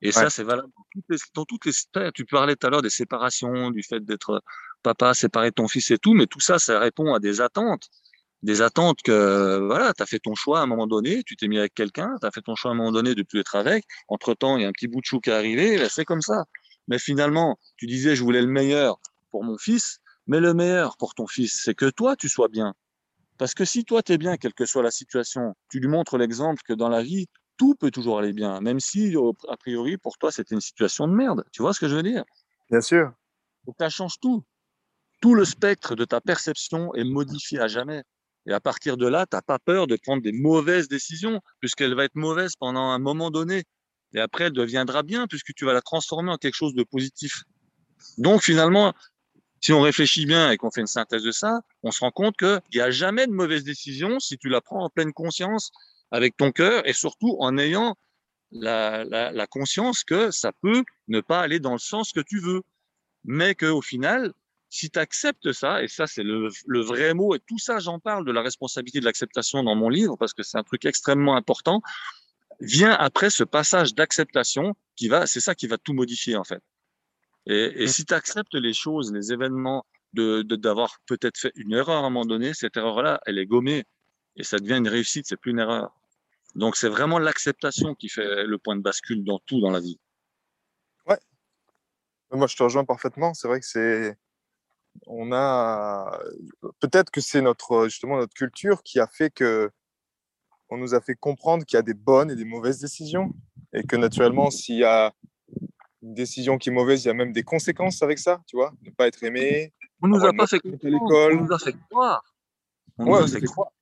Et ça, c'est valable dans toutes, les, dans toutes les sphères. Tu parlais tout à l'heure des séparations, du fait d'être papa, séparé de ton fils et tout, mais tout ça, ça répond à des attentes des attentes que voilà, tu as fait ton choix à un moment donné, tu t'es mis avec quelqu'un, tu as fait ton choix à un moment donné de plus être avec. Entre-temps, il y a un petit bout de chou qui est arrivé, ben, c'est comme ça. Mais finalement, tu disais je voulais le meilleur pour mon fils, mais le meilleur pour ton fils, c'est que toi tu sois bien. Parce que si toi tu es bien, quelle que soit la situation, tu lui montres l'exemple que dans la vie, tout peut toujours aller bien, même si a priori pour toi c'était une situation de merde. Tu vois ce que je veux dire? Bien sûr. Donc ça change tout. Tout le spectre de ta perception est modifié à jamais. Et à partir de là, tu n'as pas peur de prendre des mauvaises décisions, puisqu'elle va être mauvaise pendant un moment donné. Et après, elle deviendra bien, puisque tu vas la transformer en quelque chose de positif. Donc finalement, si on réfléchit bien et qu'on fait une synthèse de ça, on se rend compte qu'il n'y a jamais de mauvaise décision si tu la prends en pleine conscience avec ton cœur et surtout en ayant la, la, la conscience que ça peut ne pas aller dans le sens que tu veux, mais qu'au final, si tu acceptes ça, et ça c'est le, vrai mot, et tout ça j'en parle de la responsabilité de l'acceptation dans mon livre, parce que c'est un truc extrêmement important, vient après ce passage d'acceptation qui va, c'est ça qui va tout modifier en fait. Et, mmh. si tu acceptes les choses, les événements, de d'avoir peut-être fait une erreur à un moment donné, cette erreur-là, elle est gommée et ça devient une réussite, c'est plus une erreur. Donc c'est vraiment l'acceptation qui fait le point de bascule dans tout dans la vie. Ouais. Moi je te rejoins parfaitement. C'est vrai que c'est on a peut-être que c'est notre justement notre culture qui a fait que on nous a fait comprendre qu'il y a des bonnes et des mauvaises décisions et que naturellement, s'il y a une décision qui est mauvaise, il y a même des conséquences avec ça, tu vois, ne pas être aimé. On nous a pas fait l'école. On nous a fait croire. On nous a fait croire.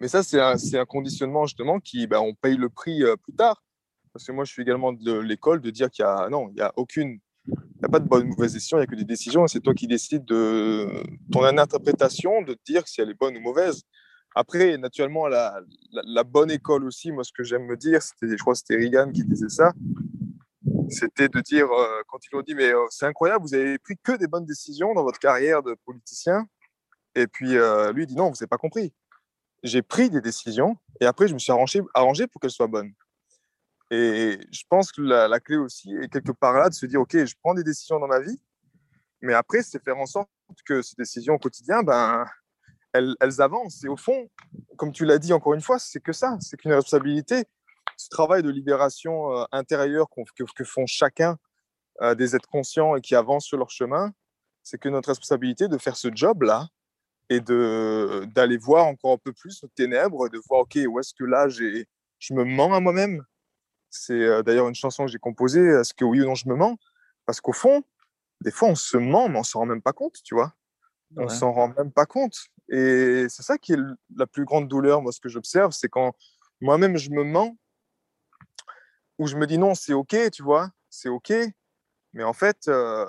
Mais ça, c'est un, un, conditionnement justement qui, ben, on paye le prix euh, plus tard. Parce que moi, je suis également de l'école de dire qu'il y a non, il y a aucune, n'y a pas de bonne ou mauvaise décision, il n'y a que des décisions. C'est toi qui décides de ton interprétation, de te dire si elle est bonne ou mauvaise. Après, naturellement, la, bonne école aussi, moi, ce que j'aime me dire, c'était, je crois que c'était Reagan qui disait ça, c'était de dire, euh, quand ils ont dit, mais euh, c'est incroyable, vous avez pris que des bonnes décisions dans votre carrière de politicien. Et puis, euh, lui, dit, non, vous n'avez pas compris. J'ai pris des décisions et après, je me suis arrangé pour qu'elles soient bonnes. Et je pense que la, clé aussi est quelque part là de se dire, OK, je prends des décisions dans ma vie, mais après, c'est faire en sorte que ces décisions au quotidien, ben, elles, avancent. Et au fond, comme tu l'as dit encore une fois, c'est que ça, c'est qu'une responsabilité. Ce travail de libération euh, intérieure que, font chacun euh, des êtres conscients et qui avancent sur leur chemin, c'est que notre responsabilité de faire ce job-là et d'aller voir encore un peu plus nos ténèbres, de voir, OK, où est-ce que là, je me mens à moi-même? C'est euh, d'ailleurs une chanson que j'ai composée, est-ce que oui ou non je me mens? Parce qu'au fond, des fois, on se ment, mais on s'en rend même pas compte, tu vois? On s'en rend même pas compte. Et c'est ça qui est la plus grande douleur, moi, ce que j'observe, c'est quand moi-même je me mens, ou je me dis non, c'est OK, tu vois, c'est OK. Mais en fait, euh,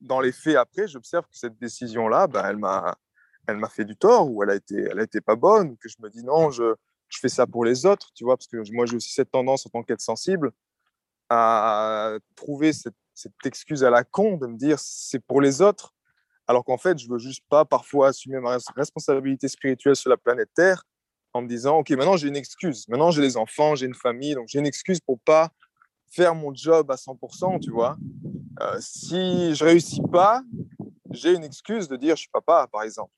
dans les faits après, j'observe que cette décision-là, ben, elle m'a elle m'a fait du tort, ou elle a été, elle a été pas bonne, que je me dis non, je, je fais ça pour les autres, tu vois, parce que moi j'ai aussi cette tendance en tant qu'être sensible à trouver cette, excuse à la con de me dire c'est pour les autres alors qu'en fait, je veux juste pas parfois assumer ma responsabilité spirituelle sur la planète Terre en me disant, OK, maintenant j'ai une excuse. Maintenant j'ai des enfants, j'ai une famille, donc j'ai une excuse pour pas faire mon job à 100%, tu vois. Euh, si je réussis pas, j'ai une excuse de dire je suis papa, par exemple.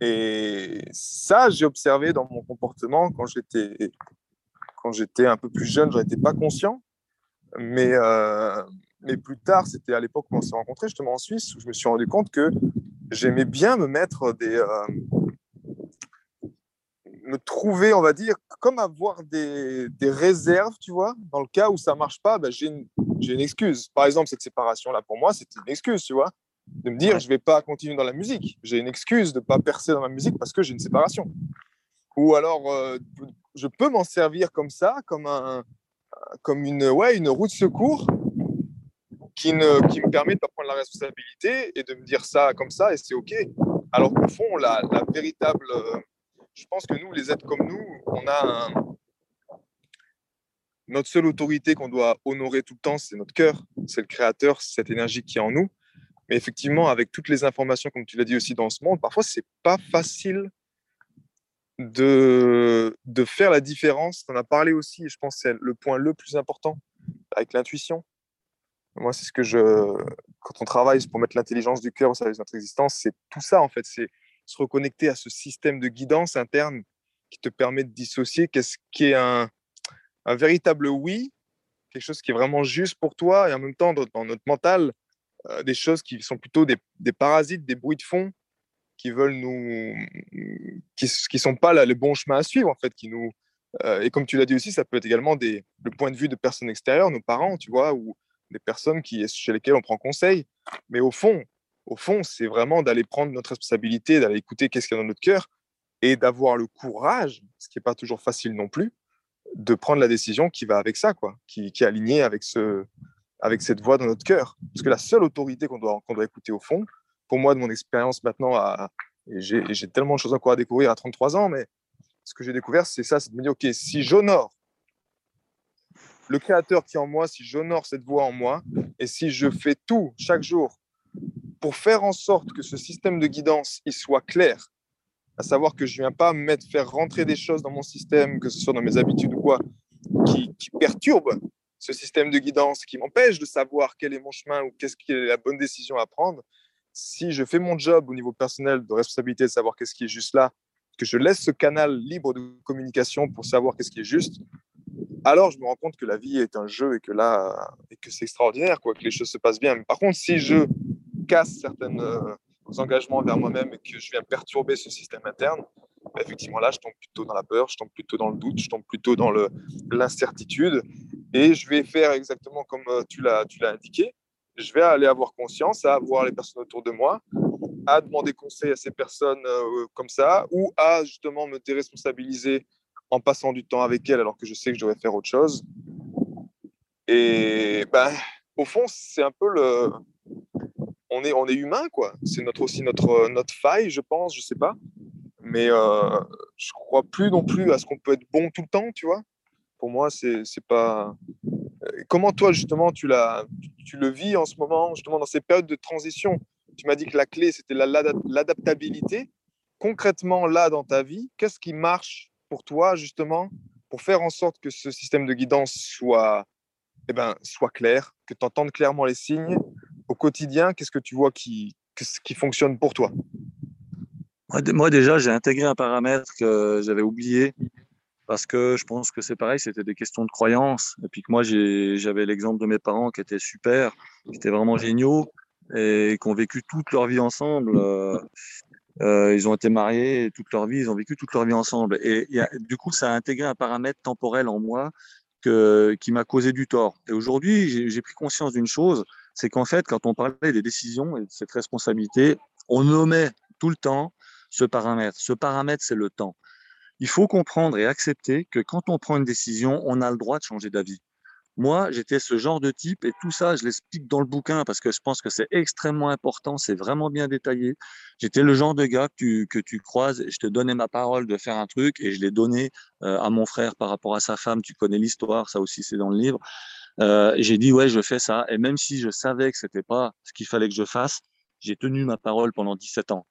Et ça, j'ai observé dans mon comportement quand j'étais quand j'étais un peu plus jeune, j'en étais pas conscient. Mais, euh, mais plus tard, c'était à l'époque où on s'est rencontrés, justement en Suisse, où je me suis rendu compte que j'aimais bien me mettre des. Euh, me trouver, on va dire, comme avoir des, des, réserves, tu vois. Dans le cas où ça marche pas, ben, j'ai une, une, excuse. Par exemple, cette séparation-là, pour moi, c'était une excuse, tu vois. De me dire, je vais pas continuer dans la musique. J'ai une excuse de pas percer dans la musique parce que j'ai une séparation. Ou alors, euh, je peux m'en servir comme ça, comme, un, comme une, ouais, une roue de secours qui, ne, qui me permet de pas prendre la responsabilité et de me dire ça comme ça et c'est OK. Alors qu'au fond, la, la, véritable. Euh, je pense que nous, les êtres comme nous, on a notre seule autorité qu'on doit honorer tout le temps, c'est notre cœur, c'est le créateur, cette énergie qui est en nous. Mais effectivement, avec toutes les informations, comme tu l'as dit aussi dans ce monde, parfois, c'est pas facile de, de faire la différence. On a parlé aussi, et je pense que c'est le point le plus important, avec l'intuition. Moi, c'est ce que je. Quand on travaille pour mettre l'intelligence du cœur au service de notre existence, c'est tout ça, en fait. C'est se reconnecter à ce système de guidance interne qui te permet de dissocier qu'est-ce qui est un, un, véritable oui, quelque chose qui est vraiment juste pour toi, et en même temps, dans notre mental, euh, des choses qui sont plutôt des, parasites, des bruits de fond qui veulent nous. qui sont pas là, le bon chemin à suivre, en fait, qui nous. Euh, et comme tu l'as dit aussi, ça peut être également des, le point de vue de personnes extérieures, nos parents, tu vois, ou des personnes qui, chez lesquelles on prend conseil. Mais au fond, au fond, c'est vraiment d'aller prendre notre responsabilité, d'aller écouter qu'est-ce qu'il y a dans notre cœur et d'avoir le courage, ce qui n'est pas toujours facile non plus, de prendre la décision qui va avec ça, quoi, qui, qui est alignée avec, ce, avec cette voix dans notre cœur. Parce que la seule autorité qu'on doit, doit écouter au fond, pour moi, de mon expérience maintenant, et j'ai tellement de choses encore à découvrir à 33 ans, mais ce que j'ai découvert, c'est ça, c'est de me dire, OK, si j'honore le créateur qui est en moi, si j'honore cette voix en moi, et si je fais tout chaque jour pour faire en sorte que ce système de guidance il soit clair, à savoir que je ne viens pas me mettre, faire rentrer des choses dans mon système, que ce soit dans mes habitudes ou quoi, qui perturbent ce système de guidance, qui m'empêche de savoir quel est mon chemin ou qu'est-ce qui est la bonne décision à prendre. Si je fais mon job au niveau personnel de responsabilité de savoir qu'est-ce qui est juste là, que je laisse ce canal libre de communication pour savoir qu'est-ce qui est juste, alors je me rends compte que la vie est un jeu et que là, et que c'est extraordinaire, quoi, que les choses se passent bien. Par contre, si je casse certains euh, engagements vers moi-même et que je viens perturber ce système interne, bah, effectivement, là, je tombe plutôt dans la peur, je tombe plutôt dans le doute, je tombe plutôt dans l'incertitude. Et je vais faire exactement comme euh, tu l'as indiqué. Je vais aller avoir conscience à voir les personnes autour de moi, à demander conseil à ces personnes euh, comme ça, ou à justement me déresponsabiliser en passant du temps avec elles alors que je sais que je devrais faire autre chose. Et ben, au fond, c'est un peu le. On est, on est humain, quoi. C'est notre, aussi notre, notre faille, je pense, je sais pas. Mais euh, je crois plus non plus à ce qu'on peut être bon tout le temps, tu vois. Pour moi, c'est pas. Euh, comment toi, justement, tu, tu le vis en ce moment, justement, dans ces périodes de transition? Tu m'as dit que la clé, c'était l'adaptabilité. Concrètement, là, dans ta vie, qu'est-ce qui marche pour toi, justement, pour faire en sorte que ce système de guidance soit, eh ben, soit clair, que tu entendes clairement les signes au quotidien? Qu'est-ce que tu vois qui, qui fonctionne pour toi? Moi, déjà, j'ai intégré un paramètre que j'avais oublié parce que je pense que c'est pareil, c'était des questions de croyance. Et puis que moi, j'avais l'exemple de mes parents qui étaient super, qui étaient vraiment géniaux et qui ont vécu toute leur vie ensemble. Euh, euh, ils ont été mariés toute leur vie, ils ont vécu toute leur vie ensemble. Et du coup, ça a intégré un paramètre temporel en moi que, qui m'a causé du tort. Et aujourd'hui, j'ai pris conscience d'une chose, c'est qu'en fait, quand on parlait des décisions et de cette responsabilité, on nommait tout le temps ce paramètre. Ce paramètre, c'est le temps. Il faut comprendre et accepter que quand on prend une décision, on a le droit de changer d'avis. Moi, j'étais ce genre de type et tout ça, je l'explique dans le bouquin parce que je pense que c'est extrêmement important, c'est vraiment bien détaillé. J'étais le genre de gars que tu, que tu croises et je te donnais ma parole de faire un truc et je l'ai donné euh, à mon frère par rapport à sa femme. Tu connais l'histoire, ça aussi c'est dans le livre. Euh, j'ai dit ouais, je fais ça et même si je savais que c'était pas ce qu'il fallait que je fasse, j'ai tenu ma parole pendant 17 ans.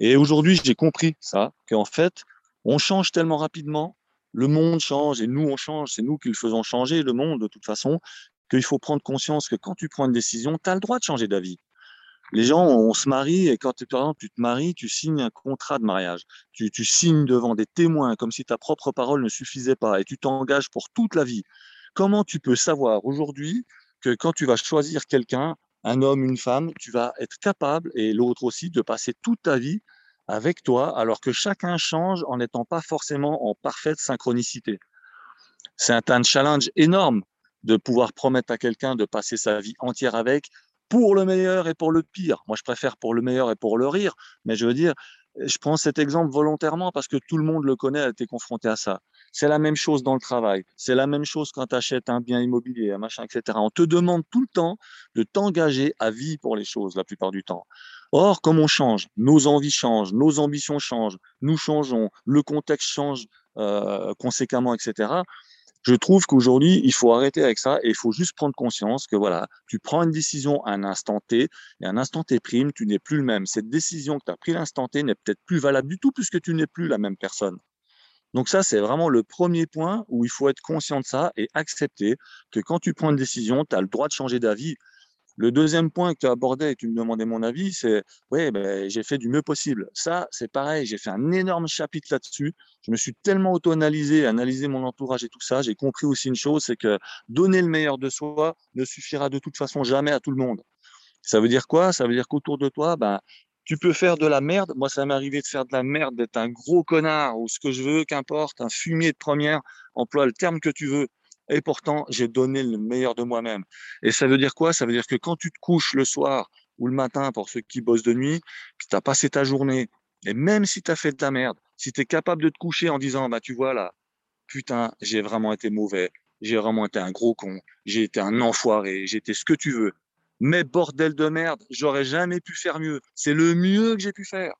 Et aujourd'hui, j'ai compris ça, qu'en fait, on change tellement rapidement, le monde change et nous, on change, c'est nous qui le faisons changer, le monde, de toute façon, qu'il faut prendre conscience que quand tu prends une décision, tu as le droit de changer d'avis. Les gens, on se marie et quand tu te maries, tu signes un contrat de mariage. Tu signes devant des témoins comme si ta propre parole ne suffisait pas et tu t'engages pour toute la vie. Comment tu peux savoir aujourd'hui que quand tu vas choisir quelqu'un, un homme, une femme, tu vas être capable, et l'autre aussi, de passer toute ta vie avec toi, alors que chacun change en n'étant pas forcément en parfaite synchronicité. C'est un, challenge énorme de pouvoir promettre à quelqu'un de passer sa vie entière avec, pour le meilleur et pour le pire. Moi, je préfère pour le meilleur et pour le rire, mais je veux dire, je prends cet exemple volontairement parce que tout le monde le connaît, a été confronté à ça. C'est la même chose dans le travail. C'est la même chose quand tu achètes un bien immobilier, un machin, etc. On te demande tout le temps de t'engager à vie pour les choses, la plupart du temps. Or, comme on change, nos envies changent, nos ambitions changent, nous changeons, le contexte change euh, conséquemment, etc. Je trouve qu'aujourd'hui, il faut arrêter avec ça et il faut juste prendre conscience que voilà, tu prends une décision à un instant T et à un instant T prime, tu n'es plus le même. Cette décision que tu as prise l'instant T n'est peut-être plus valable du tout puisque tu n'es plus la même personne. Donc ça, c'est vraiment le premier point où il faut être conscient de ça et accepter que quand tu prends une décision, tu as le droit de changer d'avis. Le deuxième point que tu abordais et tu me demandais mon avis, c'est oui, ben, j'ai fait du mieux possible. Ça, c'est pareil, j'ai fait un énorme chapitre là-dessus. Je me suis tellement auto-analysé, analysé mon entourage et tout ça. J'ai compris aussi une chose, c'est que donner le meilleur de soi ne suffira de toute façon jamais à tout le monde. Ça veut dire quoi? Ça veut dire qu'autour de toi, ben, tu peux faire de la merde. Moi, ça m'est arrivé de faire de la merde, d'être un gros connard ou ce que je veux, qu'importe, un fumier de première, emploie le terme que tu veux. Et pourtant, j'ai donné le meilleur de moi-même. Et ça veut dire quoi? Ça veut dire que quand tu te couches le soir ou le matin, pour ceux qui bossent de nuit, tu as passé ta journée, et même si tu as fait de la merde, si tu es capable de te coucher en disant, bah tu vois là, putain, j'ai vraiment été mauvais, j'ai vraiment été un gros con, j'ai été un enfoiré, j'ai été ce que tu veux, mais bordel de merde, j'aurais jamais pu faire mieux. C'est le mieux que j'ai pu faire.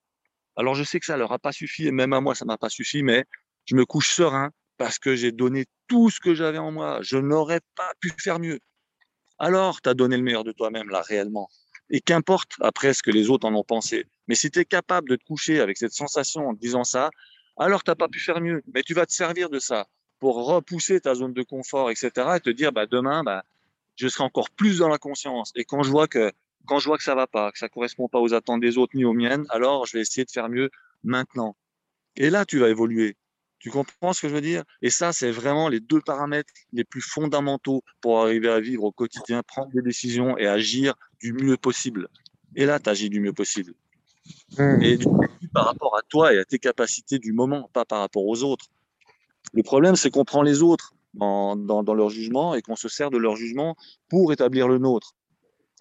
Alors je sais que ça leur a pas suffi, et même à moi ça m'a pas suffi, mais je me couche serein parce que j'ai donné tout ce que j'avais en moi. Je n'aurais pas pu faire mieux. Alors, tu as donné le meilleur de toi-même, là, réellement. Et qu'importe après ce que les autres en ont pensé. Mais si tu es capable de te coucher avec cette sensation en disant ça, alors tu n'as pas pu faire mieux. Mais tu vas te servir de ça pour repousser ta zone de confort, etc. et te dire, bah, demain, bah, je serai encore plus dans la conscience. Et quand je vois que quand je ça va pas, que ça correspond pas aux attentes des autres ni aux miennes, alors je vais essayer de faire mieux maintenant. Et là, tu vas évoluer. Tu comprends ce que je veux dire? Et ça, c'est vraiment les deux paramètres les plus fondamentaux pour arriver à vivre au quotidien, prendre des décisions et agir du mieux possible. Et là, tu agis du mieux possible. Mmh. Et du coup, par rapport à toi et à tes capacités du moment, pas par rapport aux autres. Le problème, c'est qu'on prend les autres dans, dans, leur jugement et qu'on se sert de leur jugement pour établir le nôtre.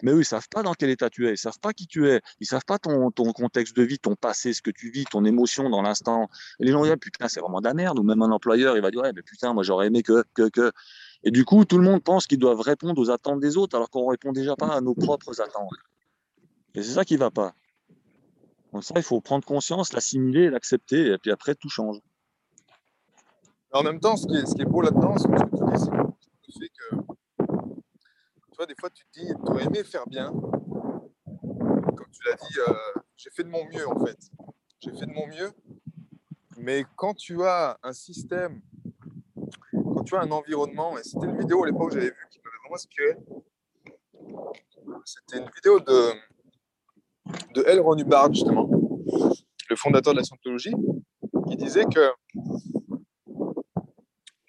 Mais eux, ils savent pas dans quel état tu es, ils savent pas qui tu es, ils savent pas ton, ton contexte de vie, ton passé, ce que tu vis, ton émotion dans l'instant. Et les gens disent, putain, c'est vraiment de la merde. Ou même un employeur, il va dire, ouais, mais putain, moi, j'aurais aimé que, que, que. Et du coup, tout le monde pense qu'ils doivent répondre aux attentes des autres alors qu'on répond déjà pas à nos propres attentes. Et c'est ça qui va pas. Donc ça, il faut prendre conscience, l'assimiler, l'accepter, et puis après, tout change. En même temps, ce qui est, ce qui est beau là-dedans, c'est que tu dis, c'est que, des fois, tu te dis, tu aurais aimé faire bien. Comme tu l'as dit, euh, j'ai fait de mon mieux, en fait. J'ai fait de mon mieux. Mais quand tu as un système, quand tu as un environnement, et c'était une vidéo à l'époque que j'avais vue qui m'avait vraiment inspiré. C'était une vidéo de, de L. Ron Hubbard, justement, le fondateur de la scientologie, qui disait que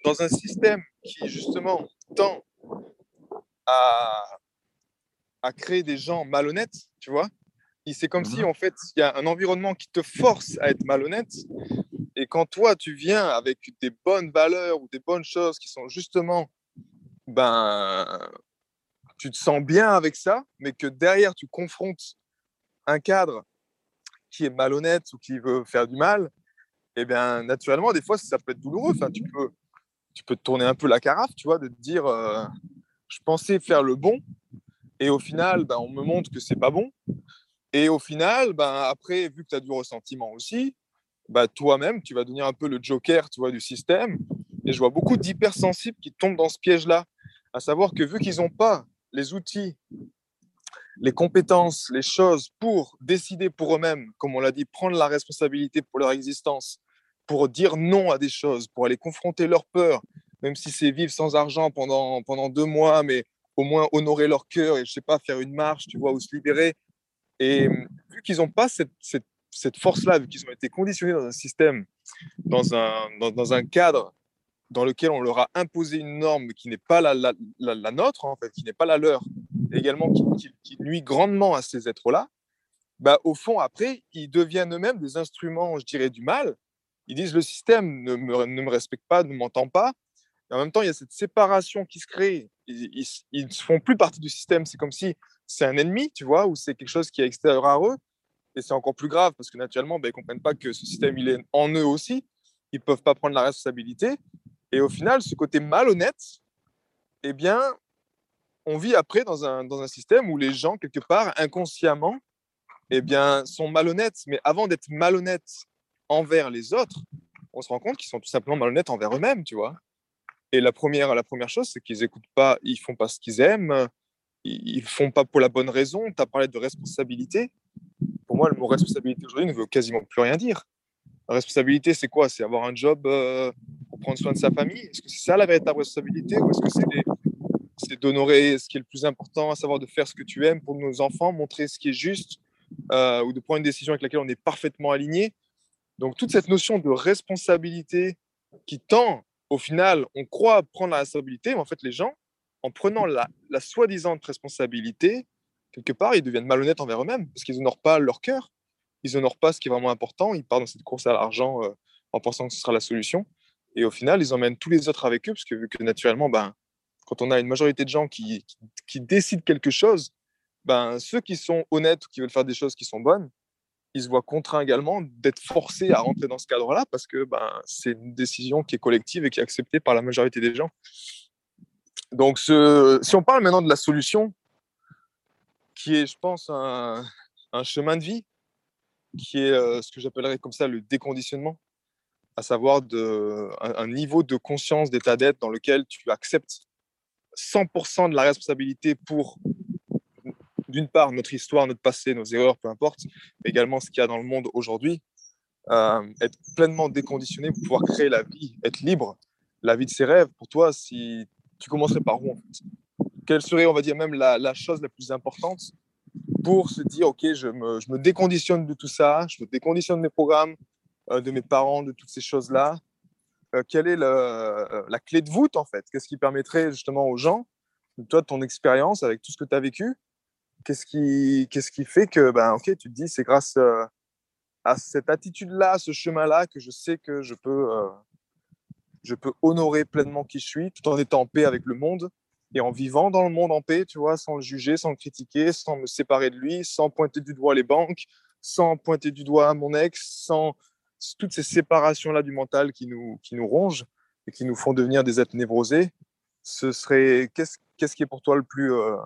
dans un système qui, justement, tend à, à créer des gens malhonnêtes, tu vois, c'est comme si, mhm. en fait, il y a un environnement qui te force à être malhonnête. Et quand toi, tu viens avec des bonnes valeurs ou des bonnes choses qui sont justement, ben, tu te sens bien avec ça, mais que derrière, tu confrontes un cadre qui est malhonnête ou qui veut faire du mal, eh bien, naturellement, des fois, ça peut être douloureux. Enfin, tu peux, tu peux te tourner un peu la carafe, tu vois, de te dire, euh, je pensais faire le bon, et au final, ben, on me montre que c'est pas bon. Et au final, ben, après, vu que tu as du ressentiment aussi, ben, toi-même, tu vas devenir un peu le joker, tu vois, du système. Et je vois beaucoup d'hypersensibles qui tombent dans ce piège-là, à savoir que vu qu'ils n'ont pas les outils les compétences, les choses pour décider pour eux-mêmes, comme on l'a dit, prendre la responsabilité pour leur existence, pour dire non à des choses, pour aller confronter leurs peurs, même si c'est vivre sans argent pendant, pendant deux mois, mais au moins honorer leur cœur et je sais pas, faire une marche, tu vois, ou se libérer. Et vu qu'ils n'ont pas cette, cette, cette force-là, vu qu'ils ont été conditionnés dans un système, dans un, dans, dans, un cadre dans lequel on leur a imposé une norme qui n'est pas la, la, la, nôtre, en fait, qui n'est pas la leur, également qui, nuit grandement à ces êtres-là, bah, au fond, après, ils deviennent eux-mêmes des instruments, je dirais, du mal. Ils disent le système ne me, ne me respecte pas, ne m'entend pas. En même temps, il y a cette séparation qui se crée. Ils ne font plus partie du système. C'est comme si c'est un ennemi, tu vois, ou c'est quelque chose qui est extérieur à eux. Et c'est encore plus grave parce que naturellement, bah, ils ne comprennent pas que ce système, il est en eux aussi. Ils ne peuvent pas prendre la responsabilité. Et au final, ce côté malhonnête, eh bien, on vit après dans un, dans un système où les gens, quelque part, inconsciemment, eh bien, sont malhonnêtes. Mais avant d'être malhonnêtes envers les autres, on se rend compte qu'ils sont tout simplement malhonnêtes envers eux-mêmes, tu vois. Et la première, la première chose, c'est qu'ils écoutent pas, ils font pas ce qu'ils aiment, ils font pas pour la bonne raison. Tu as parlé de responsabilité. Pour moi, le mot responsabilité aujourd'hui ne veut quasiment plus rien dire. La responsabilité, c'est quoi? C'est avoir un job euh, pour prendre soin de sa famille? Est-ce que c'est ça la véritable responsabilité? Ou est-ce que c'est d'honorer ce qui est le plus important, à savoir de faire ce que tu aimes pour nos enfants, montrer ce qui est juste, euh, ou de prendre une décision avec laquelle on est parfaitement aligné? Donc toute cette notion de responsabilité qui tend, au final, on croit prendre la responsabilité, mais en fait les gens, en prenant la, soi-disant responsabilité, quelque part, ils deviennent malhonnêtes envers eux-mêmes, parce qu'ils n'honorent pas leur cœur, ils n'honorent pas ce qui est vraiment important, ils partent dans cette course à l'argent euh, en pensant que ce sera la solution. Et au final, ils emmènent tous les autres avec eux, parce que vu que naturellement, ben, quand on a une majorité de gens qui, qui, décident quelque chose, ben, ceux qui sont honnêtes ou qui veulent faire des choses qui sont bonnes, ils se voient contraints également d'être forcés à rentrer dans ce cadre-là parce que ben, c'est une décision qui est collective et qui est acceptée par la majorité des gens. Donc, si on parle maintenant de la solution, qui est, je pense, un, chemin de vie, qui est euh, ce que j'appellerais comme ça le déconditionnement, à savoir de, un niveau de conscience d'état d'être dans lequel tu acceptes 100% de la responsabilité pour, d'une part, notre histoire, notre passé, nos erreurs, peu importe, mais également ce qu'il y a dans le monde aujourd'hui. Euh, être pleinement déconditionné pour pouvoir créer la vie, être libre, la vie de ses rêves. Pour toi, si tu commencerais par où en fait? Quelle serait, on va dire, même la, chose la plus importante pour se dire, OK, je me, je me, déconditionne de tout ça, je me déconditionne de mes programmes, euh, de mes parents, de toutes ces choses-là, euh, quelle est la clé de voûte en fait? Qu'est-ce qui permettrait justement aux gens, toi, de ton expérience avec tout ce que tu as vécu, qu'est-ce qui, qu'est-ce qui fait que, ben, ok, tu te dis, c'est grâce euh, à cette attitude-là, ce chemin-là, que je sais que je peux, euh, je peux honorer pleinement qui je suis, tout en étant en paix avec le monde et en vivant dans le monde en paix, tu vois, sans le juger, sans le critiquer, sans me séparer de lui, sans pointer du doigt les banques, sans pointer du doigt mon ex, sans toutes ces séparations-là du mental qui nous, qui nous rongent et qui nous font devenir des êtres névrosés. Ce serait qu'est-ce, qu'est-ce qui est pour toi le plus, euh,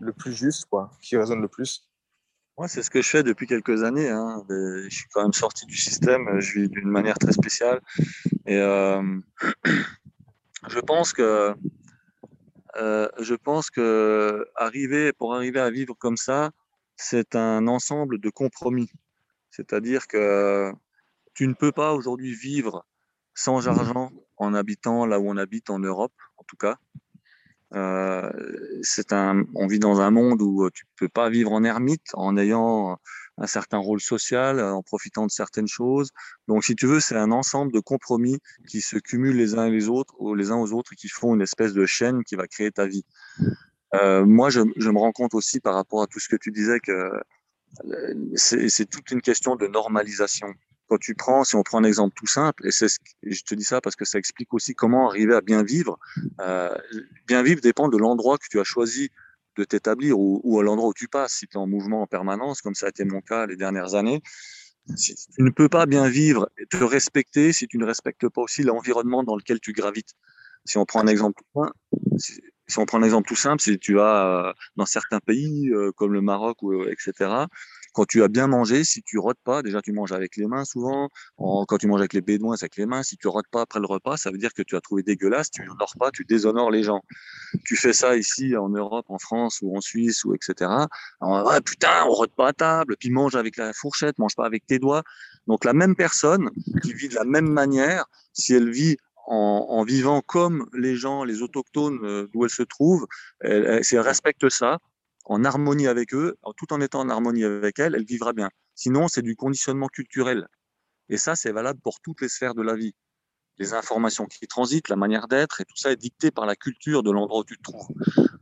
le plus juste, quoi, qui résonne le plus Moi, c'est ce que je fais depuis quelques années. Hein. Je suis quand même sorti du système, je vis d'une manière très spéciale. Et euh, je pense que euh, je pense que arriver, pour arriver à vivre comme ça, c'est un ensemble de compromis. C'est-à-dire que tu ne peux pas aujourd'hui vivre sans argent en habitant là où on habite en Europe, en tout cas. Euh, c'est un, on vit dans un monde où tu peux pas vivre en ermite en ayant un certain rôle social, en profitant de certaines choses. Donc, si tu veux, c'est un ensemble de compromis qui se cumulent les uns et les autres, ou les uns aux autres, et qui font une espèce de chaîne qui va créer ta vie. Euh, moi, je, je, me rends compte aussi par rapport à tout ce que tu disais que euh, c'est toute une question de normalisation quand tu prends, si on prend un exemple tout simple, et, je te dis ça parce que ça explique aussi comment arriver à bien vivre. Euh, bien vivre dépend de l'endroit que tu as choisi de t'établir ou, à l'endroit où tu passes. Si tu es en mouvement en permanence, comme ça a été mon cas les dernières années, tu ne peux pas bien vivre et te respecter si tu ne respectes pas aussi l'environnement dans lequel tu gravites. Si on prend un exemple si, on prend un exemple tout simple, si tu as euh, dans certains pays euh, comme le Maroc ou etc quand tu as bien mangé, si tu rotes pas, déjà tu manges avec les mains souvent. quand tu manges avec les bédouins, c'est avec les mains. Si tu rotes pas après le repas, ça veut dire que tu as trouvé dégueulasse. Tu n'honores pas, tu déshonores les gens. Tu fais ça ici en Europe, en France ou en Suisse ou etc. Alors, putain, on rote pas à table. Puis mange avec la fourchette, mange pas avec tes doigts. Donc la même personne qui vit de la même manière, si elle vit en, en, vivant comme les gens, les autochtones euh, d'où elle se trouve, elle, si elle respecte ça, en harmonie avec eux, tout en étant en harmonie avec elle, elle vivra bien. Sinon, c'est du conditionnement culturel. Et ça, c'est valable pour toutes les sphères de la vie. Les informations qui transitent, la manière d'être, et tout ça est dicté par la culture de l'endroit où tu te trouves.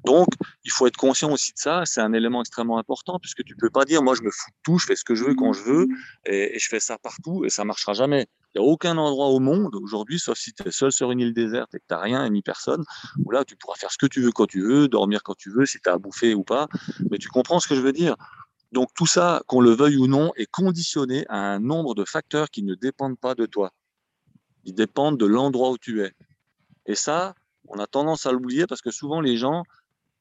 Donc, il faut être conscient aussi de ça. C'est un élément extrêmement important, puisque tu peux pas dire, moi, je me fous de tout, je fais ce que je veux quand je veux, et, et je fais ça partout, et ça marchera jamais. Il n'y a aucun endroit au monde aujourd'hui, sauf si tu es seul sur une île déserte et que tu n'as rien ni personne, où là, tu pourras faire ce que tu veux quand tu veux, dormir quand tu veux, si tu as à bouffer ou pas. Mais tu comprends ce que je veux dire. Donc tout ça, qu'on le veuille ou non, est conditionné à un nombre de facteurs qui ne dépendent pas de toi. Ils dépendent de l'endroit où tu es. Et ça, on a tendance à l'oublier parce que souvent les gens,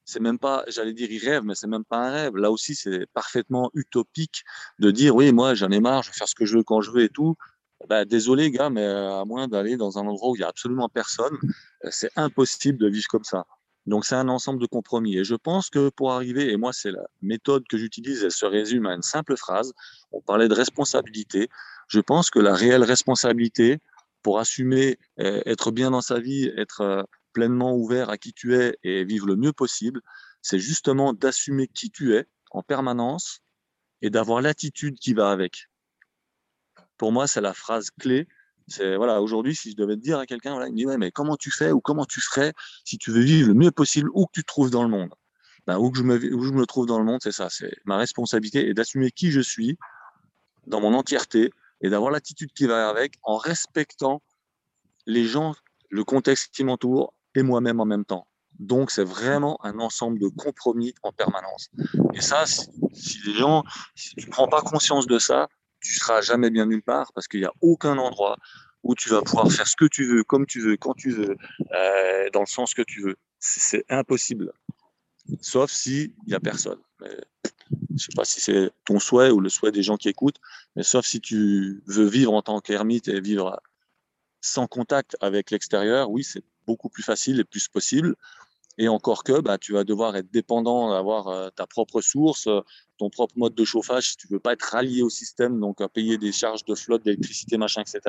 c'est même pas, j'allais dire, ils rêvent, mais c'est même pas un rêve. Là aussi, c'est parfaitement utopique de dire, oui, moi, j'en ai marre, je vais faire ce que je veux quand je veux et tout. Bah, désolé, gars, mais euh, à moins d'aller dans un endroit où il n'y a absolument personne, euh, c'est impossible de vivre comme ça. Donc, c'est un ensemble de compromis. Et je pense que pour arriver, et moi, c'est la méthode que j'utilise, elle se résume à une simple phrase. On parlait de responsabilité. Je pense que la réelle responsabilité pour assumer, euh, être bien dans sa vie, être pleinement ouvert à qui tu es et vivre le mieux possible, c'est justement d'assumer qui tu es en permanence et d'avoir l'attitude qui va avec pour moi, c'est la phrase clé. C'est voilà, aujourd'hui, si je devais te dire à quelqu'un, voilà, il me dit mais comment tu fais ou comment tu ferais si tu veux vivre le mieux possible où que tu te trouves dans le monde? Ben, où je me où je me trouve dans le monde, c'est ça, c'est ma responsabilité et d'assumer qui je suis dans mon entièreté et d'avoir l'attitude qui va avec en respectant les gens, le contexte qui m'entoure et moi-même en même temps. Donc, c'est vraiment un ensemble de compromis en permanence. Et ça, si, si les gens, si tu prends pas conscience de ça, tu seras jamais bien nulle part parce qu'il n'y a aucun endroit où tu vas pouvoir faire ce que tu veux, comme tu veux, quand tu veux, euh, dans le sens que tu veux. C'est impossible. Sauf s'il n'y a personne. Mais, je sais pas si c'est ton souhait ou le souhait des gens qui écoutent, mais sauf si tu veux vivre en tant qu'ermite et vivre sans contact avec l'extérieur, oui, c'est beaucoup plus facile et plus possible. Et encore que, bah, tu vas devoir être dépendant d'avoir euh, ta propre source, euh, ton propre mode de chauffage si tu veux pas être rallié au système, donc à payer des charges de flotte, d'électricité, machin, etc.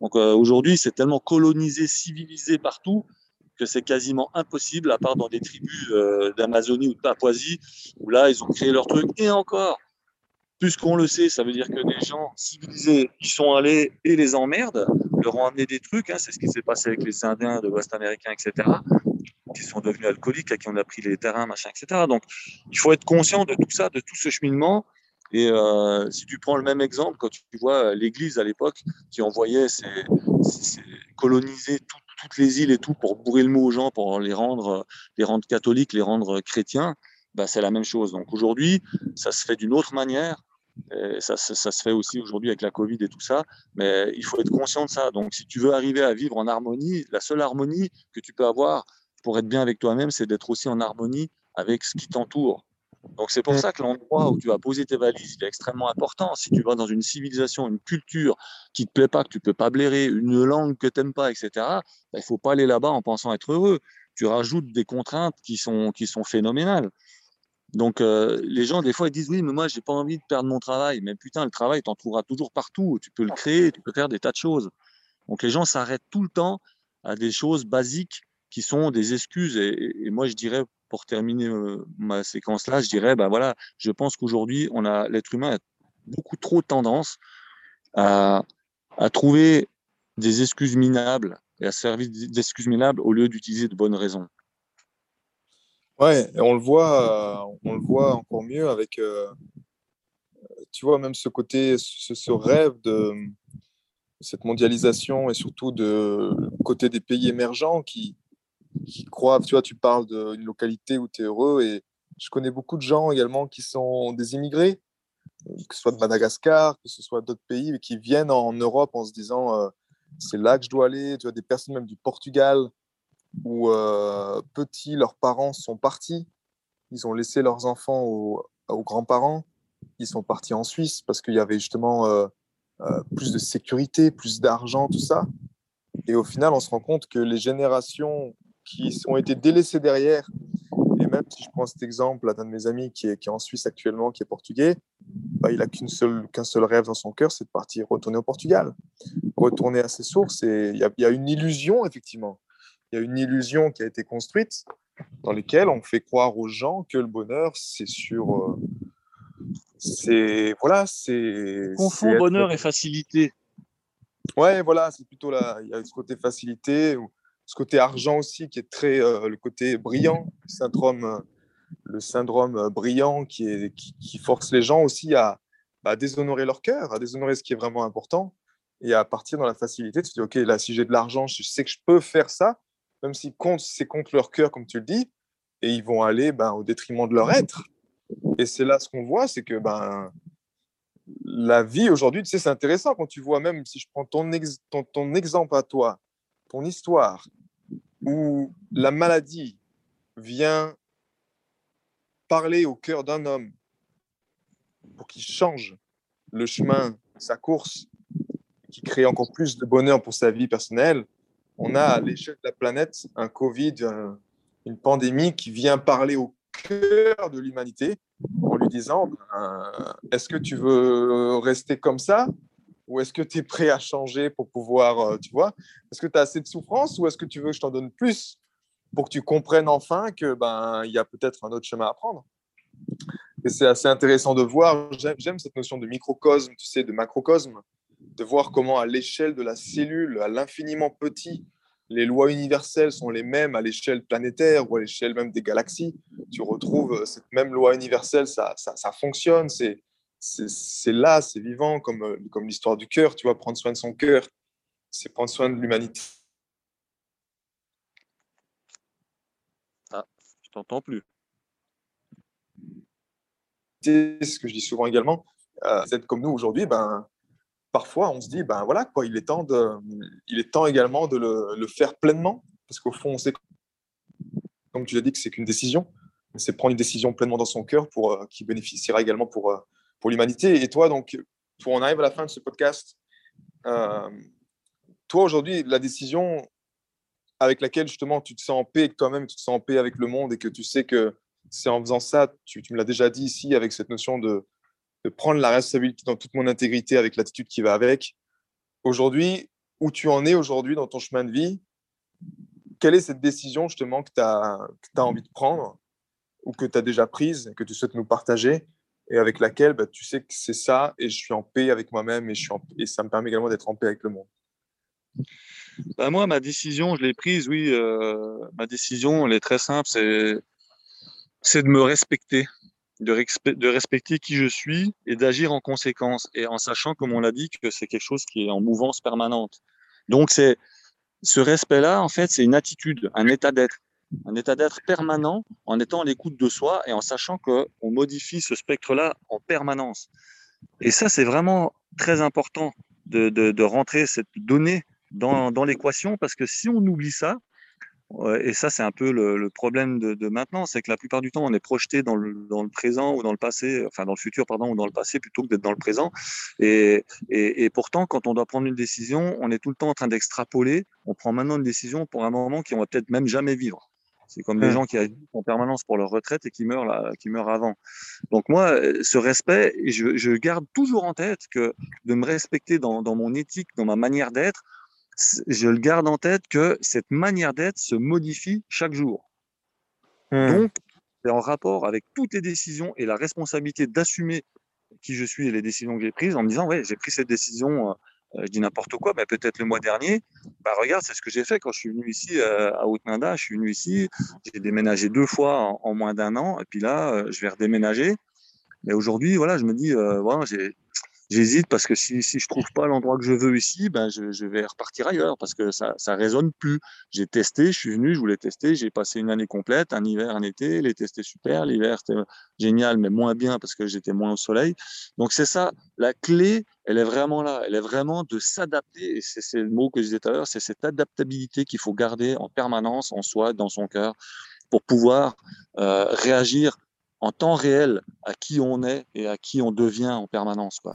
Donc euh, aujourd'hui, c'est tellement colonisé, civilisé partout que c'est quasiment impossible, à part dans des tribus d'Amazonie ou de Papouasie, où là, ils ont créé leur truc. Et encore, puisqu'on le sait, ça veut dire que des gens civilisés qui sont allés et les emmerdent, leur ont amené des trucs. Hein, c'est ce qui s'est passé avec les Indiens de l'Ouest américain, etc qui sont devenus alcooliques, à qui on a pris les terrains, machin, etc. Donc, il faut être conscient de tout ça, de tout ce cheminement. Et euh, si tu prends le même exemple, quand tu vois l'Église à l'époque qui envoyait ses, coloniser toutes les îles et tout pour bourrer le mot aux gens, pour les rendre, les rendre catholiques, les rendre chrétiens, bah, c'est la même chose. Donc aujourd'hui, ça se fait d'une autre manière. ça, ça, se fait aussi aujourd'hui avec la Covid et tout ça, mais il faut être conscient de ça. Donc, si tu veux arriver à vivre en harmonie, la seule harmonie que tu peux avoir pour être bien avec toi-même, c'est d'être aussi en harmonie avec ce qui t'entoure. Donc c'est pour ça que l'endroit où tu vas poser tes valises il est extrêmement important. Si tu vas dans une civilisation, une culture qui te plaît pas, que tu peux pas blairer, une langue que tu n'aimes pas, etc., bah, il faut pas aller là-bas en pensant être heureux. Tu rajoutes des contraintes qui sont, qui sont phénoménales. Donc euh, les gens, des fois, ils disent oui, mais moi, j'ai pas envie de perdre mon travail. Mais putain, le travail, tu en trouveras toujours partout. Tu peux le créer, tu peux faire des tas de choses. Donc les gens s'arrêtent tout le temps à des choses basiques qui sont des excuses. Et, moi, je dirais, pour terminer ma séquence là, je dirais, ben voilà, je pense qu'aujourd'hui, on a l'être humain a beaucoup trop tendance à, à trouver des excuses minables et à se servir d'excuses minables au lieu d'utiliser de bonnes raisons. Ouais, et on le voit, on le voit encore mieux avec, tu vois, même ce côté, ce, ce rêve de cette mondialisation et surtout de côté des pays émergents qui, qui croient, tu vois, tu parles d'une localité où tu es heureux et je connais beaucoup de gens également qui sont des immigrés, que ce soit de Madagascar, que ce soit d'autres pays, mais qui viennent en Europe en se disant euh, c'est là que je dois aller. Tu vois, des personnes même du Portugal où euh, petits, leurs parents sont partis, ils ont laissé leurs enfants aux, grands-parents, ils sont partis en Suisse parce qu'il y avait justement euh, plus de sécurité, plus d'argent, tout ça. Et au final, on se rend compte que les générations qui ont été délaissés derrière. Et même si je prends cet exemple d'un de mes amis qui est, qui est, en Suisse actuellement, qui est portugais, bah, il n'a qu'un seul, qu'un seul rêve dans son cœur, c'est de partir retourner au Portugal, retourner à ses sources. Et il y, a une illusion, effectivement. Il y a une illusion qui a été construite dans laquelle on fait croire aux gens que le bonheur, c'est sur. Euh, c'est. Voilà, c'est. Confond bonheur et facilité. Ouais, voilà, c'est plutôt là. Il y a ce côté facilité ce côté argent aussi qui est très euh, le côté brillant, le syndrome, euh, le syndrome euh, brillant qui, est, qui, force les gens aussi à, bah, déshonorer leur cœur, à déshonorer ce qui est vraiment important et à partir dans la facilité. Tu te dis, OK, là, si j'ai de l'argent, je sais que je peux faire ça, même si c'est contre leur cœur, comme tu le dis, et ils vont aller ben, au détriment de leur être. Et c'est là ce qu'on voit, c'est que ben, la vie aujourd'hui, tu sais, c'est intéressant quand tu vois, même si je prends ton, ton, ton exemple à toi, ton histoire, où la maladie vient parler au cœur d'un homme pour qu'il change le chemin, sa course, qui crée encore plus de bonheur pour sa vie personnelle, on a à l'échelle de la planète un Covid, une pandémie qui vient parler au cœur de l'humanité en lui disant ben, est-ce que tu veux rester comme ça? Ou est-ce que tu es prêt à changer pour pouvoir, euh, tu vois? Est-ce que tu as assez de souffrance ou est-ce que tu veux que je t'en donne plus pour que tu comprennes enfin que ben il y a peut-être un autre chemin à prendre? Et c'est assez intéressant de voir. J'aime cette notion de microcosme, tu sais, de macrocosme, de voir comment à l'échelle de la cellule, à l'infiniment petit, les lois universelles sont les mêmes à l'échelle planétaire ou à l'échelle même des galaxies. Tu retrouves cette même loi universelle, ça, ça, ça fonctionne. C'est c'est là, c'est vivant, comme, euh, comme l'histoire du cœur, tu vois, prendre soin de son cœur, c'est prendre soin de l'humanité. Ah, je t'entends plus. C'est ce que je dis souvent également, euh, êtes comme nous aujourd'hui, ben, parfois on se dit, ben voilà, quoi, il, est temps de, il est temps également de le, le faire pleinement, parce qu'au fond, on sait, comme tu l'as dit, que c'est qu'une décision, c'est prendre une décision pleinement dans son cœur pour, euh, qui bénéficiera également pour, euh, pour l'humanité. Et toi, donc, pour on arrive à la fin de ce podcast, euh, toi aujourd'hui, la décision avec laquelle justement tu te sens en paix avec toi-même, tu te sens en paix avec le monde et que tu sais que c'est en faisant ça, tu, me l'as déjà dit ici, avec cette notion de, prendre la responsabilité dans toute mon intégrité avec l'attitude qui va avec. Aujourd'hui, où tu en es aujourd'hui dans ton chemin de vie, quelle est cette décision justement que tu as, as, envie de prendre ou que tu as déjà prise que tu souhaites nous partager et avec laquelle bah, tu sais que c'est ça et je suis en paix avec moi-même et, et ça me permet également d'être en paix avec le monde. bah, Moi, ma décision, je l'ai prise, oui. Euh, ma décision, elle est très simple, c'est, c'est de me respecter, de, de respecter qui je suis et d'agir en conséquence, et en sachant, comme on l'a dit, que c'est quelque chose qui est en mouvance permanente. Donc, c'est ce respect-là, en fait, c'est une attitude, un état d'être un état d'être permanent en étant à l'écoute de soi et en sachant qu'on modifie ce spectre-là en permanence. Et ça, c'est vraiment très important de, rentrer cette donnée dans, l'équation parce que si on oublie ça, et ça, c'est un peu le, problème de, maintenant, c'est que la plupart du temps, on est projeté dans le, présent ou dans le passé, enfin dans le futur, pardon, ou dans le passé plutôt que d'être dans le présent. Et, pourtant, quand on doit prendre une décision, on est tout le temps en train d'extrapoler. On prend maintenant une décision pour un moment qu'on va peut-être même jamais vivre. C'est comme des gens qui agissent en permanence pour leur retraite et qui meurent là, qui meurent avant. Donc moi, ce respect, je, je garde toujours en tête que de me respecter dans, dans mon éthique, dans ma manière d'être, je le garde en tête que cette manière d'être se modifie chaque jour. Hmm. Donc, c'est en rapport avec toutes les décisions et la responsabilité d'assumer qui je suis et les décisions que j'ai prises en me disant, ouais, j'ai pris cette décision euh, euh, je dis n'importe quoi, mais peut-être le mois dernier, bah regarde, c'est ce que j'ai fait quand je suis venu ici euh, à Haute-Nanda. Je suis venu ici, j'ai déménagé deux fois en, moins d'un an, et puis là, euh, je vais redéménager. Mais aujourd'hui, voilà, je me dis, voilà, j'ai J'hésite parce que si, si je trouve pas l'endroit que je veux ici, ben je, vais repartir ailleurs parce que ça, ça résonne plus. J'ai testé, je suis venu, je voulais tester, j'ai passé une année complète, un hiver, un été, l'été c'était super, l'hiver c'était génial, mais moins bien parce que j'étais moins au soleil. Donc c'est ça, la clé, elle est vraiment là, elle est vraiment de s'adapter, et c'est le mot que je disais tout à l'heure, c'est cette adaptabilité qu'il faut garder en permanence en soi, dans son cœur, pour pouvoir euh, réagir en temps réel à qui on est et à qui on devient en permanence. Quoi.